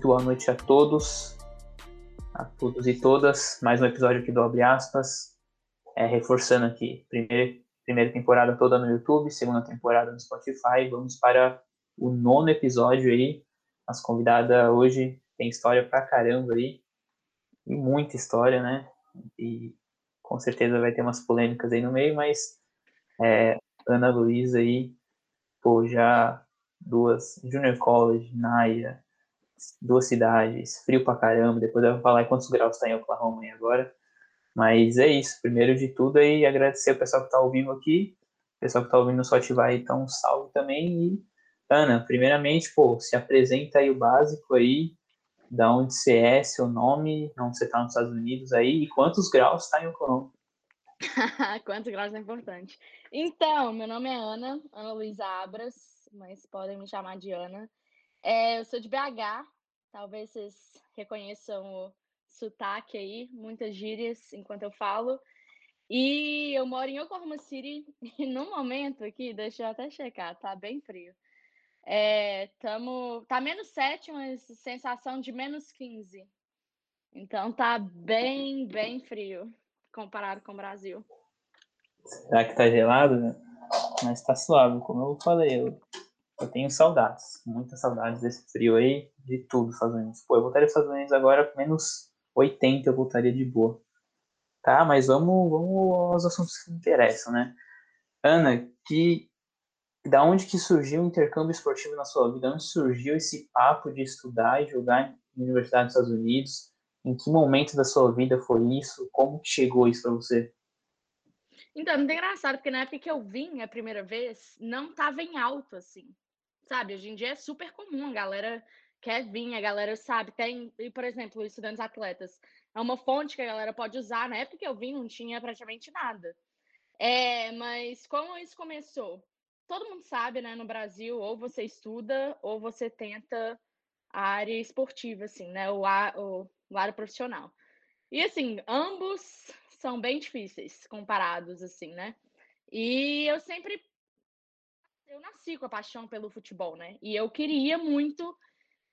Muito boa noite a todos, a todos e todas. Mais um episódio aqui do Abre Aspas. É, reforçando aqui, primeira, primeira temporada toda no YouTube, segunda temporada no Spotify. Vamos para o nono episódio aí. As convidadas hoje tem história pra caramba aí. E muita história, né? E com certeza vai ter umas polêmicas aí no meio, mas é, Ana Luísa aí, pô, já duas Junior College, Naya, duas cidades, frio pra caramba. Depois eu vou falar quantos graus tá em Oklahoma aí agora. Mas é isso. Primeiro de tudo aí, agradecer o pessoal que tá ao vivo aqui. O pessoal que tá ouvindo no Spotify, então salve também. E, Ana, primeiramente, pô, se apresenta aí o básico aí, da onde você é, seu nome, onde você tá nos Estados Unidos aí, e quantos graus tá em Oklahoma. quantos graus é importante. Então, meu nome é Ana, Ana Luísa Abras, mas podem me chamar de Ana. É, eu sou de BH, talvez vocês reconheçam o sotaque aí, muitas gírias enquanto eu falo. E eu moro em Oklahoma City, e no momento aqui, deixa eu até checar, tá bem frio. É, tamo, tá menos 7, mas sensação de menos 15. Então tá bem, bem frio comparado com o Brasil. Será que tá gelado? Né? Mas tá suave, como eu falei, eu eu tenho saudades, muitas saudades desse frio aí, de tudo Estados Unidos. Pô, eu voltaria aos Estados Unidos agora, menos 80 eu voltaria de boa. Tá, mas vamos, vamos aos assuntos que interessam, né? Ana, que, da onde que surgiu o intercâmbio esportivo na sua vida? Onde surgiu esse papo de estudar e jogar em universidade dos Estados Unidos? Em que momento da sua vida foi isso? Como chegou isso para você? Então, é muito engraçado, porque na época que eu vim a primeira vez, não estava em alto, assim sabe? Hoje em dia é super comum, a galera quer vir, a galera sabe, tem, e, por exemplo, estudantes atletas, é uma fonte que a galera pode usar. Na época que eu vim, não tinha praticamente nada. É, mas como isso começou? Todo mundo sabe, né, no Brasil, ou você estuda, ou você tenta a área esportiva, assim, né, o, a, o, o área profissional. E, assim, ambos são bem difíceis comparados, assim, né? E eu sempre eu nasci com a paixão pelo futebol, né? E eu queria muito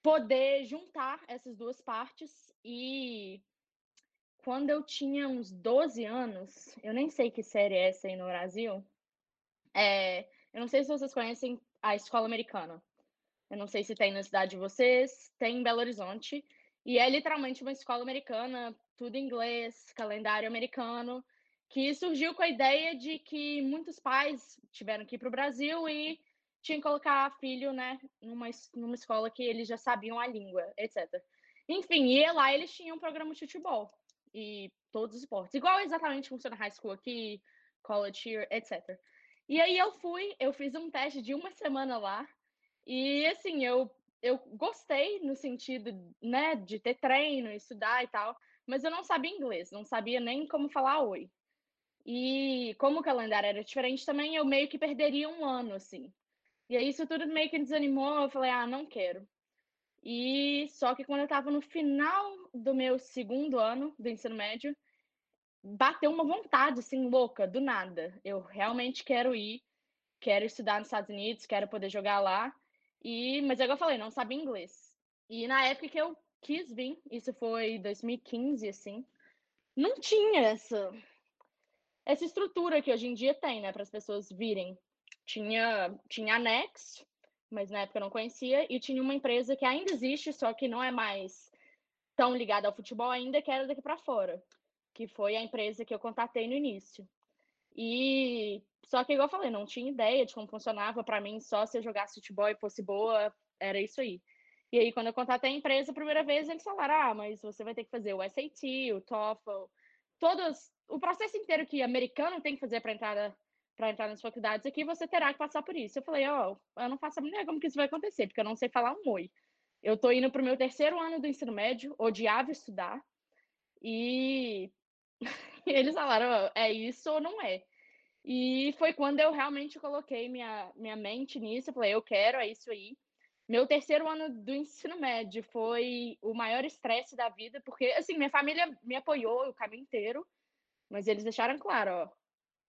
poder juntar essas duas partes e quando eu tinha uns 12 anos, eu nem sei que série é essa aí no Brasil. É, eu não sei se vocês conhecem a escola americana. Eu não sei se tem na cidade de vocês, tem em Belo Horizonte. E é literalmente uma escola americana, tudo em inglês, calendário americano que surgiu com a ideia de que muitos pais tiveram que ir para o Brasil e tinham que colocar filho, né, numa, numa escola que eles já sabiam a língua, etc. Enfim, e lá eles tinham um programa de futebol e todos os esportes. Igual exatamente funciona high school aqui, college here, etc. E aí eu fui, eu fiz um teste de uma semana lá e assim, eu eu gostei no sentido, né, de ter treino, estudar e tal, mas eu não sabia inglês, não sabia nem como falar oi. E como o calendário era diferente também, eu meio que perderia um ano, assim. E aí isso tudo meio que desanimou, eu falei, ah, não quero. E só que quando eu estava no final do meu segundo ano do ensino médio, bateu uma vontade, assim, louca, do nada. Eu realmente quero ir, quero estudar nos Estados Unidos, quero poder jogar lá. E, mas é eu falei, não sabia inglês. E na época que eu quis vir, isso foi 2015, assim, não tinha essa essa estrutura que hoje em dia tem, né, para as pessoas virem. Tinha, tinha a Next, mas na época eu não conhecia, e tinha uma empresa que ainda existe, só que não é mais tão ligada ao futebol ainda, que era daqui para fora, que foi a empresa que eu contatei no início. E só que, igual eu falei, não tinha ideia de como funcionava. Para mim, só se eu jogasse futebol e fosse boa, era isso aí. E aí, quando eu contatei a empresa a primeira vez, eles falaram: ah, mas você vai ter que fazer o SAT, o TOEFL, todos o processo inteiro que americano tem que fazer para entrar para entrar nas faculdades aqui, você terá que passar por isso. Eu falei, ó, oh, eu não faço a mínima como que isso vai acontecer, porque eu não sei falar um oi. Eu tô indo pro meu terceiro ano do ensino médio, odiava estudar, e eles falaram, é isso ou não é? E foi quando eu realmente coloquei minha, minha mente nisso, eu falei, eu quero, é isso aí. Meu terceiro ano do ensino médio foi o maior estresse da vida, porque, assim, minha família me apoiou o caminho inteiro, mas eles deixaram claro, ó,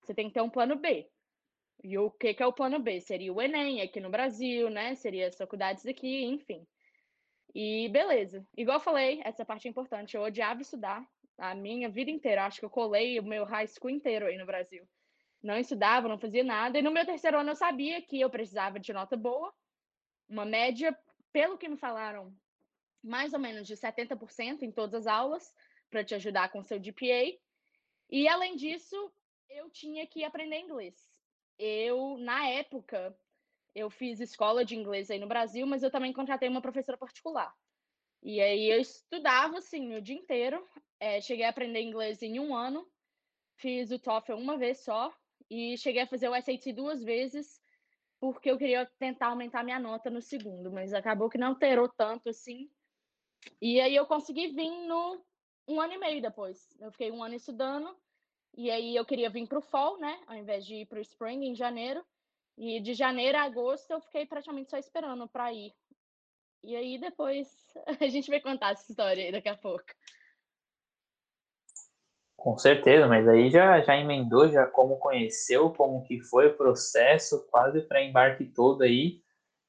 você tem que ter um plano B. E o que, que é o plano B? Seria o Enem aqui no Brasil, né? Seria as faculdades aqui, enfim. E beleza. Igual eu falei, essa parte é importante. Eu odiava estudar a minha vida inteira. Acho que eu colei o meu high school inteiro aí no Brasil. Não estudava, não fazia nada. E no meu terceiro ano eu sabia que eu precisava de nota boa, uma média, pelo que me falaram, mais ou menos de 70% em todas as aulas, para te ajudar com seu GPA. E além disso, eu tinha que aprender inglês. Eu, na época, eu fiz escola de inglês aí no Brasil, mas eu também contratei uma professora particular. E aí eu estudava, assim, o dia inteiro. É, cheguei a aprender inglês em um ano. Fiz o TOEFL uma vez só. E cheguei a fazer o SAT duas vezes, porque eu queria tentar aumentar minha nota no segundo. Mas acabou que não alterou tanto, assim. E aí eu consegui vir no um ano e meio depois. Eu fiquei um ano estudando. E aí eu queria vir para o fall, né? Ao invés de ir para o spring, em janeiro. E de janeiro a agosto eu fiquei praticamente só esperando para ir. E aí depois a gente vai contar essa história aí daqui a pouco. Com certeza, mas aí já, já emendou, já como conheceu, como que foi o processo, quase para embarque todo aí.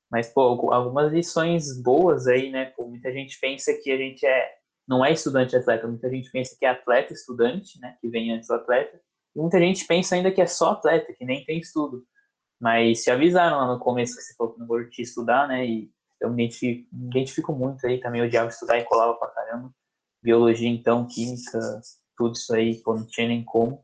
Mas, pô, algumas lições boas aí, né? Pô, muita gente pensa que a gente é, não é estudante atleta, muita gente pensa que é atleta estudante, né? Que vem antes do atleta. E muita gente pensa ainda que é só atleta, que nem tem estudo. Mas te avisaram lá no começo que você falou que não curtia estudar, né? E eu me identifico, me identifico muito aí, também odiava estudar e colava pra caramba. Biologia, então, química, tudo isso aí, pô, não tinha nem como.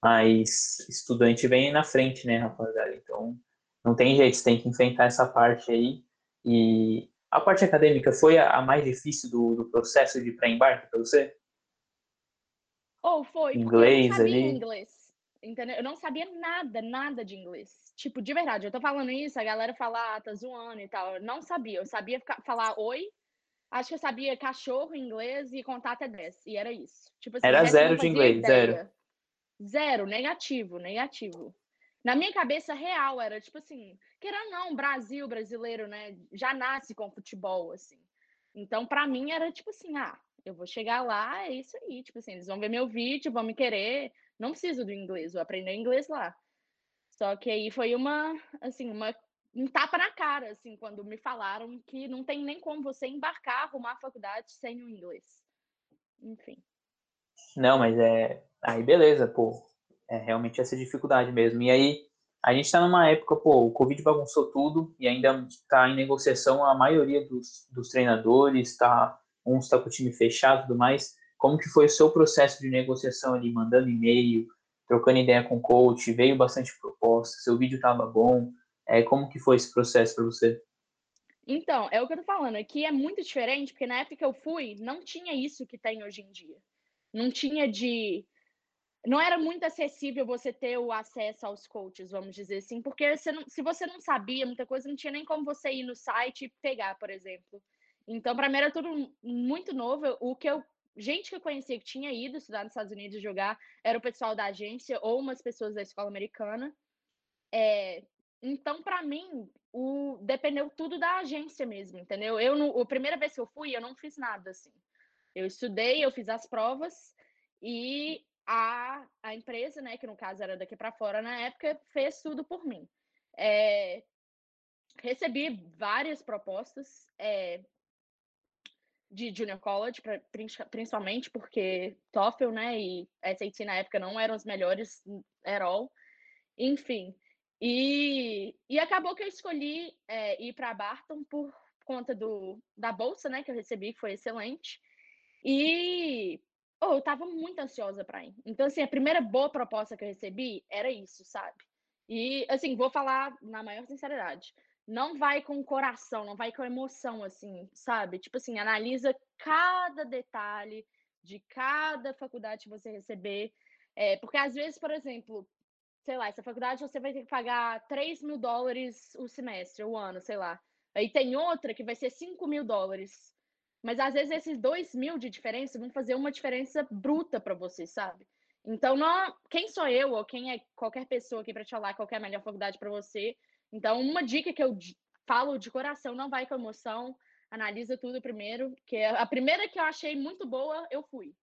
Mas estudante vem na frente, né, rapaziada? Então, não tem jeito, você tem que enfrentar essa parte aí. E a parte acadêmica foi a, a mais difícil do, do processo de pré-embarque para você? Ou oh, foi, inglês ali. inglês. Entendeu? Eu não sabia nada, nada de inglês. Tipo, de verdade, eu tô falando isso, a galera fala, ah, tá zoando e tal. Eu não sabia. Eu sabia falar oi, acho que eu sabia cachorro em inglês e contar até 10. E era isso. Tipo, assim, era zero de inglês, ideia. zero. Zero, negativo, negativo. Na minha cabeça real era tipo assim, querendo não, Brasil, brasileiro, né, já nasce com futebol, assim. Então, para mim era tipo assim, ah, eu vou chegar lá, é isso aí, tipo assim, eles vão ver meu vídeo, vão me querer, não preciso do inglês, vou aprender inglês lá. Só que aí foi uma, assim, uma, um tapa na cara, assim, quando me falaram que não tem nem como você embarcar, arrumar a faculdade sem o inglês. Enfim. Não, mas é. Aí beleza, pô. É realmente essa dificuldade mesmo. E aí, a gente tá numa época, pô, o Covid bagunçou tudo e ainda tá em negociação a maioria dos, dos treinadores, tá, uns está com o time fechado e tudo mais. Como que foi o seu processo de negociação ali, mandando e-mail, trocando ideia com o coach, veio bastante proposta, seu vídeo estava bom. É, como que foi esse processo para você? Então, é o que eu tô falando, aqui é muito diferente, porque na época que eu fui, não tinha isso que tem hoje em dia. Não tinha de. Não era muito acessível você ter o acesso aos coaches, vamos dizer assim, porque você não, se você não sabia muita coisa, não tinha nem como você ir no site e pegar, por exemplo. Então, para mim era tudo muito novo. O que eu gente que eu conhecia que tinha ido estudar nos Estados Unidos jogar era o pessoal da agência ou umas pessoas da escola americana. É, então, para mim, o dependeu tudo da agência mesmo, entendeu? Eu, no, a primeira vez que eu fui, eu não fiz nada assim. Eu estudei, eu fiz as provas e a, a empresa, né, que no caso era daqui para fora na época, fez tudo por mim. É, recebi várias propostas, é, de junior college, pra, principalmente porque TOEFL, né, e SAT na época não eram os melhores at all. Enfim, e, e acabou que eu escolhi é, ir para Barton por conta do, da bolsa, né, que eu recebi, que foi excelente. E oh, eu estava muito ansiosa para ir. Então, assim, a primeira boa proposta que eu recebi era isso, sabe? E, assim, vou falar na maior sinceridade não vai com o coração, não vai com emoção, assim, sabe? Tipo assim, analisa cada detalhe de cada faculdade que você receber. É, porque às vezes, por exemplo, sei lá, essa faculdade você vai ter que pagar 3 mil dólares o semestre, o ano, sei lá. Aí tem outra que vai ser 5 mil dólares. Mas às vezes esses 2 mil de diferença vão fazer uma diferença bruta para você, sabe? Então, não, quem sou eu ou quem é qualquer pessoa aqui para te falar qual é a melhor faculdade para você, então, uma dica que eu falo de coração, não vai com emoção, analisa tudo primeiro, que a primeira que eu achei muito boa, eu fui.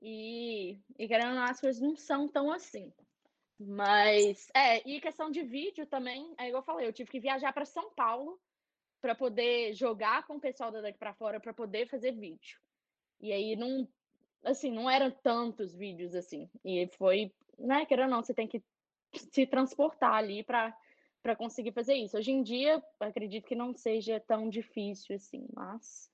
E, e querendo as coisas não são tão assim. Mas, é, e questão de vídeo também, é igual eu falei, eu tive que viajar para São Paulo para poder jogar com o pessoal da daqui para fora para poder fazer vídeo. E aí não, assim, não eram tantos vídeos assim. E foi, né, querendo ou não, você tem que se transportar ali para para conseguir fazer isso. Hoje em dia, acredito que não seja tão difícil assim, mas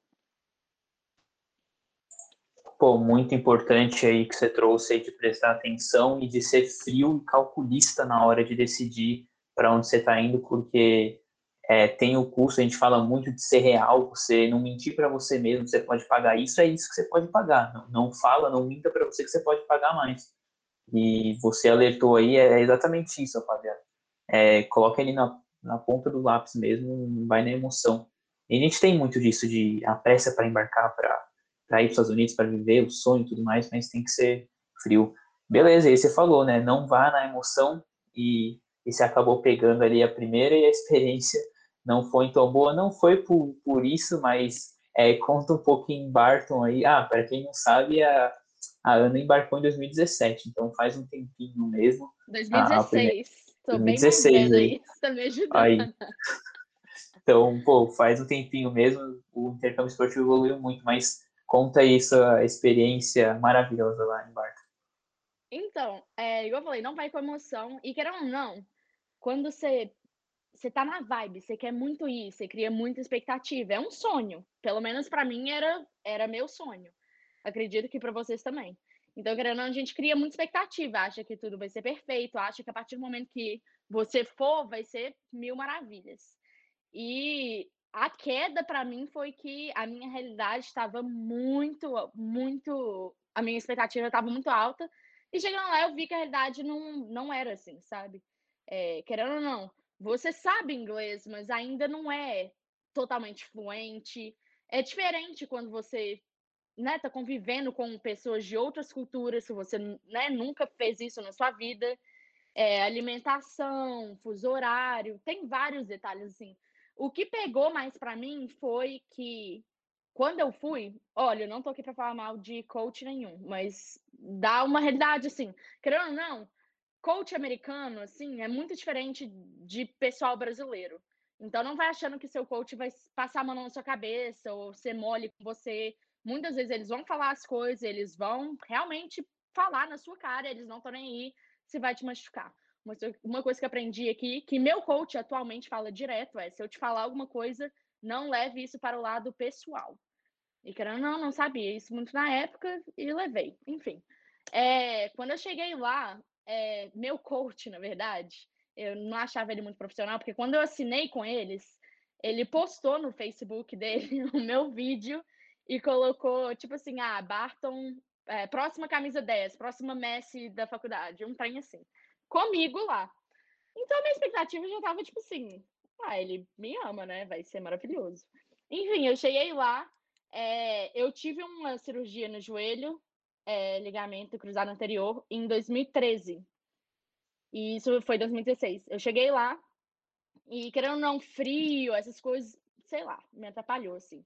Pô, muito importante aí que você trouxe aí de prestar atenção e de ser frio e calculista na hora de decidir para onde você está indo, porque é, tem o custo, a gente fala muito de ser real, você não mentir para você mesmo, você pode pagar isso, é isso que você pode pagar. Não, não fala, não minta para você que você pode pagar mais. E você alertou aí, é exatamente isso, rapaziada. É, coloca ele na, na ponta do lápis mesmo, vai na emoção. E a gente tem muito disso, de a pressa para embarcar, para para ir para os Estados Unidos para viver o sonho e tudo mais, mas tem que ser frio. Beleza, aí você falou, né? Não vá na emoção e, e você acabou pegando ali a primeira e a experiência não foi tão boa. Não foi por, por isso, mas é, conta um pouquinho em Barton aí. Ah, para quem não sabe, a, a Ana embarcou em 2017, então faz um tempinho mesmo. 2016. Tô 2016 bem aí. Tá me ajudando. Aí. Então, pô, faz um tempinho mesmo, o intercâmbio esportivo evoluiu muito, mas Conta aí sua experiência maravilhosa lá em Barca. Então, é, igual eu falei, não vai com emoção. E querendo ou não, quando você, você tá na vibe, você quer muito ir, você cria muita expectativa. É um sonho. Pelo menos para mim era, era meu sonho. Acredito que para vocês também. Então, querendo ou não, a gente cria muita expectativa, acha que tudo vai ser perfeito, acha que a partir do momento que você for, vai ser mil maravilhas. E a queda para mim foi que a minha realidade estava muito, muito. A minha expectativa estava muito alta. E chegando lá, eu vi que a realidade não, não era assim, sabe? É, querendo ou não, você sabe inglês, mas ainda não é totalmente fluente. É diferente quando você né, tá convivendo com pessoas de outras culturas, se você né, nunca fez isso na sua vida. É, alimentação, fuso horário, tem vários detalhes assim. O que pegou mais para mim foi que quando eu fui, olha, eu não tô aqui para falar mal de coach nenhum, mas dá uma realidade assim, querendo ou não, coach americano assim é muito diferente de pessoal brasileiro. Então não vai achando que seu coach vai passar a mão na sua cabeça ou ser mole com você. Muitas vezes eles vão falar as coisas, eles vão realmente falar na sua cara, eles não estão nem aí se vai te machucar. Uma coisa que aprendi aqui, que meu coach atualmente fala direto, é: se eu te falar alguma coisa, não leve isso para o lado pessoal. E querendo não, não sabia isso muito na época e levei. Enfim, é, quando eu cheguei lá, é, meu coach, na verdade, eu não achava ele muito profissional, porque quando eu assinei com eles, ele postou no Facebook dele o meu vídeo e colocou, tipo assim, ah, Barton, é, próxima camisa 10, próxima Messi da faculdade, um trem assim comigo lá. Então a minha expectativa já tava tipo assim, ah, ele me ama, né? Vai ser maravilhoso. Enfim, eu cheguei lá, é, eu tive uma cirurgia no joelho, é, ligamento cruzado anterior, em 2013. E isso foi 2016. Eu cheguei lá e, querendo ou não, frio, essas coisas, sei lá, me atrapalhou, assim.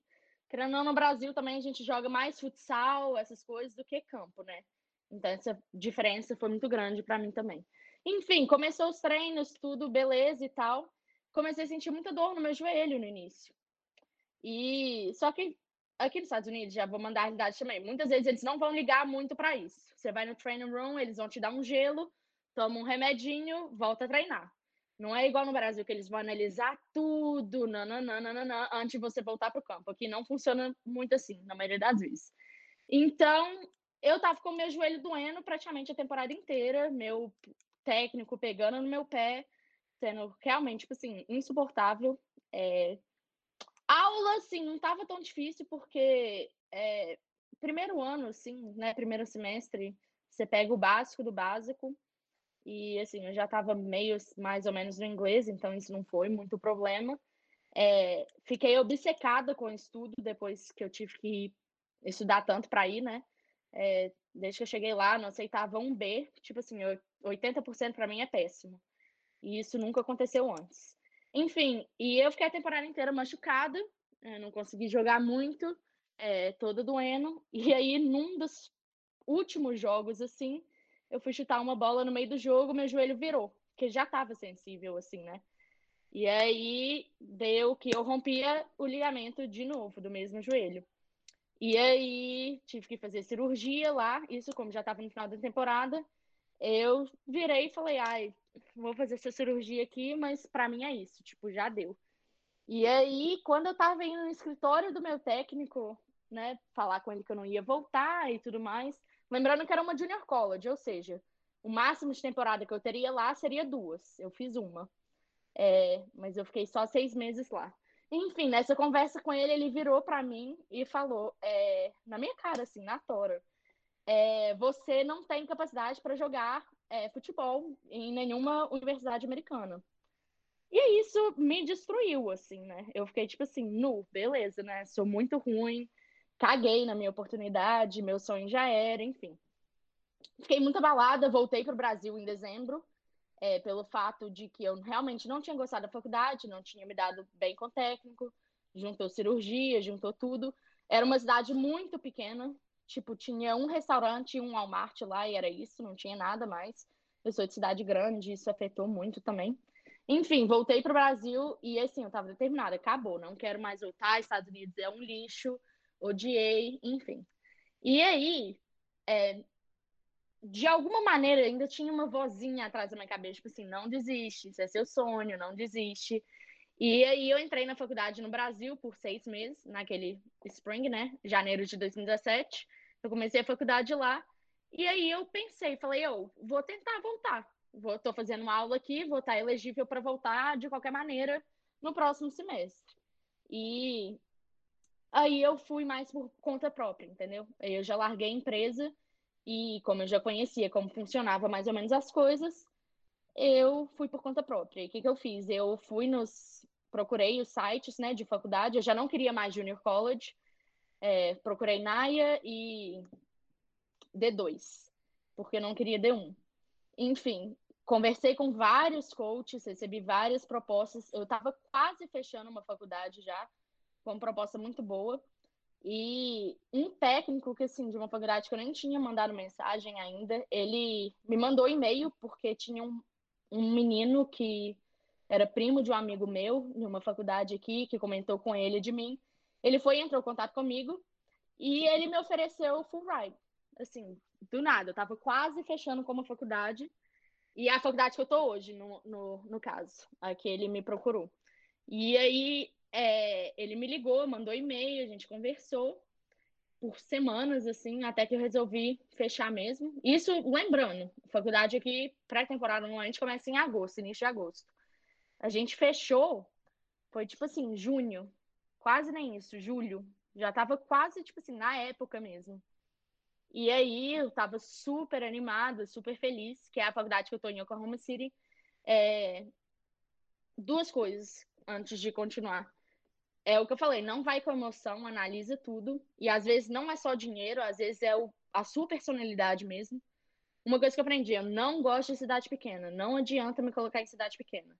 Querendo ou não, no Brasil também a gente joga mais futsal, essas coisas, do que campo, né? Então essa diferença foi muito grande para mim também. Enfim, começou os treinos, tudo beleza e tal. Comecei a sentir muita dor no meu joelho no início. E só que aqui nos Estados Unidos, já vou mandar a realidade também. Muitas vezes eles não vão ligar muito para isso. Você vai no training room, eles vão te dar um gelo, toma um remedinho, volta a treinar. Não é igual no Brasil que eles vão analisar tudo, nananana, antes de você voltar para o campo. Aqui não funciona muito assim, na maioria das vezes. Então, eu tava com meu joelho doendo praticamente a temporada inteira, meu técnico pegando no meu pé, sendo realmente, tipo assim, insuportável. É... Aula, assim, não tava tão difícil, porque é... primeiro ano, assim, né, primeiro semestre, você pega o básico do básico, e, assim, eu já tava meio, mais ou menos no inglês, então isso não foi muito problema. É... Fiquei obcecada com o estudo depois que eu tive que estudar tanto para ir, né? É, desde que eu cheguei lá, não aceitava um B. Tipo assim, 80% para mim é péssimo. E isso nunca aconteceu antes. Enfim, e eu fiquei a temporada inteira machucada, eh, não consegui jogar muito, é, toda doendo. E aí, num dos últimos jogos, assim, eu fui chutar uma bola no meio do jogo, meu joelho virou, porque já estava sensível, assim, né? E aí deu que eu rompia o ligamento de novo do mesmo joelho. E aí tive que fazer cirurgia lá, isso como já estava no final da temporada. Eu virei e falei, ai, vou fazer essa cirurgia aqui, mas para mim é isso, tipo, já deu. E aí, quando eu tava indo no escritório do meu técnico, né, falar com ele que eu não ia voltar e tudo mais, lembrando que era uma junior college, ou seja, o máximo de temporada que eu teria lá seria duas. Eu fiz uma. É, mas eu fiquei só seis meses lá. Enfim, nessa conversa com ele, ele virou para mim e falou, é, na minha cara, assim, na tora, é, você não tem capacidade para jogar é, futebol em nenhuma universidade americana. E isso me destruiu, assim, né? Eu fiquei tipo assim, nu, beleza, né? Sou muito ruim, caguei na minha oportunidade, meu sonho já era, enfim. Fiquei muito abalada, voltei para o Brasil em dezembro, é, pelo fato de que eu realmente não tinha gostado da faculdade, não tinha me dado bem com o técnico, juntou cirurgia, juntou tudo. Era uma cidade muito pequena, tipo, tinha um restaurante e um Walmart lá, e era isso, não tinha nada mais. Eu sou de cidade grande, isso afetou muito também. Enfim, voltei para o Brasil e assim, eu estava determinada, acabou, não quero mais voltar, Estados Unidos é um lixo, odiei, enfim. E aí, é, de alguma maneira, ainda tinha uma vozinha atrás da minha cabeça, tipo assim, não desiste, isso é seu sonho, não desiste. E aí eu entrei na faculdade no Brasil por seis meses, naquele spring, né? Janeiro de 2017. Eu comecei a faculdade lá. E aí eu pensei, falei, eu vou tentar voltar. Vou, tô fazendo uma aula aqui, vou estar elegível para voltar de qualquer maneira no próximo semestre. E aí eu fui mais por conta própria, entendeu? Eu já larguei a empresa e como eu já conhecia como funcionava mais ou menos as coisas, eu fui por conta própria. E o que, que eu fiz? Eu fui nos. Procurei os sites né, de faculdade, eu já não queria mais Junior College, é, procurei NAIA e D2, porque não queria D1. Enfim, conversei com vários coaches, recebi várias propostas. Eu estava quase fechando uma faculdade já, com uma proposta muito boa. E um técnico que, assim, de uma faculdade que eu nem tinha mandado mensagem ainda, ele me mandou e-mail porque tinha um, um menino que era primo de um amigo meu, de uma faculdade aqui, que comentou com ele de mim. Ele foi, entrou em contato comigo e ele me ofereceu full ride. Assim, do nada, eu tava quase fechando com uma faculdade. E é a faculdade que eu tô hoje, no, no, no caso, a que ele me procurou. E aí é, ele me ligou, mandou e-mail, a gente conversou por semanas, assim, até que eu resolvi fechar mesmo. Isso, lembrando, faculdade aqui, pré-temporada normalmente começa em agosto, início de agosto. A gente fechou, foi tipo assim, junho, quase nem isso, julho. Já tava quase, tipo assim, na época mesmo. E aí eu tava super animada, super feliz, que é a faculdade que eu tô em Oklahoma City. É... Duas coisas antes de continuar é o que eu falei, não vai com emoção, analisa tudo. E às vezes não é só dinheiro, às vezes é o, a sua personalidade mesmo. Uma coisa que eu aprendi, eu não gosto de cidade pequena, não adianta me colocar em cidade pequena.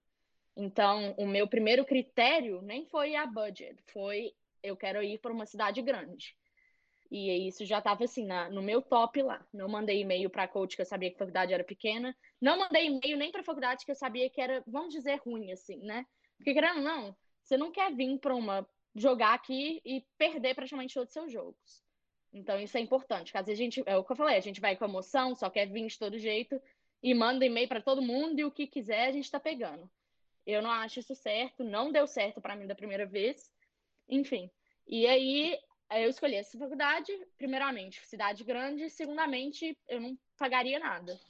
Então, o meu primeiro critério nem foi a budget, foi eu quero ir para uma cidade grande. E isso já estava assim, na, no meu top lá. Não mandei e-mail para a coach que eu sabia que a faculdade era pequena. Não mandei e-mail nem para a faculdade que eu sabia que era, vamos dizer, ruim, assim, né? Porque, querendo não, você não quer vir para uma jogar aqui e perder praticamente todos os seus jogos. Então isso é importante. Vezes a gente, é o que eu falei, a gente vai com emoção, só quer vir de todo jeito e manda e-mail para todo mundo e o que quiser a gente está pegando. Eu não acho isso certo, não deu certo para mim da primeira vez. Enfim. E aí eu escolhi essa faculdade, primeiramente, cidade grande, segundamente, eu não pagaria nada.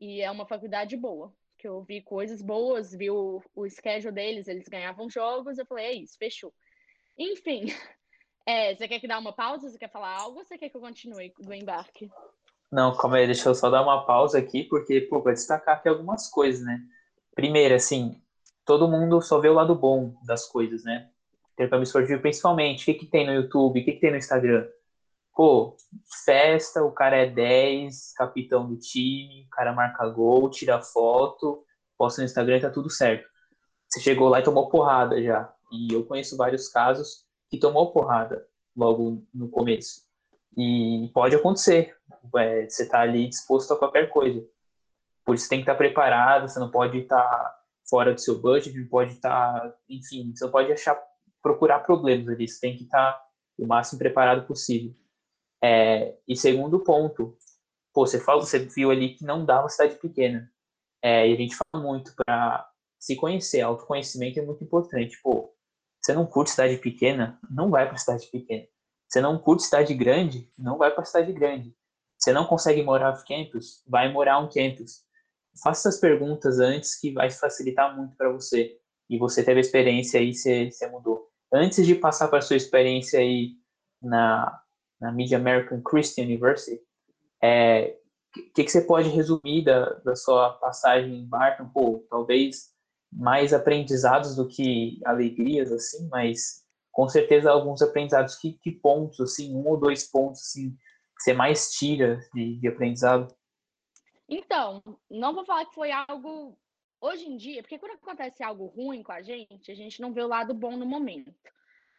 E é uma faculdade boa que eu vi coisas boas, vi o, o schedule deles, eles ganhavam jogos, eu falei, é isso, fechou. Enfim, é, você quer que dá uma pausa? Você quer falar algo ou você quer que eu continue do embarque? Não, calma aí, deixa eu só dar uma pausa aqui, porque, pô, vai destacar aqui algumas coisas, né? Primeiro, assim, todo mundo só vê o lado bom das coisas, né? Intercâmbio esportivo, principalmente, o que, que tem no YouTube, o que, que tem no Instagram? Pô, festa, o cara é 10, capitão do time, o cara marca gol, tira foto, posta no Instagram tá tudo certo. Você chegou lá e tomou porrada já. E eu conheço vários casos que tomou porrada logo no começo. E pode acontecer. É, você tá ali disposto a qualquer coisa. Por isso tem que estar tá preparado, você não pode estar tá fora do seu budget, pode estar, tá, enfim, você pode achar, procurar problemas ali, você tem que estar tá o máximo preparado possível. É, e segundo ponto, pô, você fala, você viu ali que não dá uma cidade pequena. É, e a gente fala muito para se conhecer, autoconhecimento é muito importante. Pô, você não curte cidade pequena, não vai para cidade pequena. Você não curte cidade grande, não vai para cidade grande. Você não consegue morar em campus, vai morar um campus. Faça essas perguntas antes que vai facilitar muito para você. E você teve a experiência aí, você, você mudou. Antes de passar para sua experiência aí na, na Mid American Christian University, é, que, que você pode resumir da, da sua passagem em Barton? Pô, talvez mais aprendizados do que alegrias, assim, mas com certeza alguns aprendizados. Que, que pontos, assim, um ou dois pontos, assim, que você mais tira de, de aprendizado? Então, não vou falar que foi algo hoje em dia, porque quando acontece algo ruim com a gente, a gente não vê o lado bom no momento.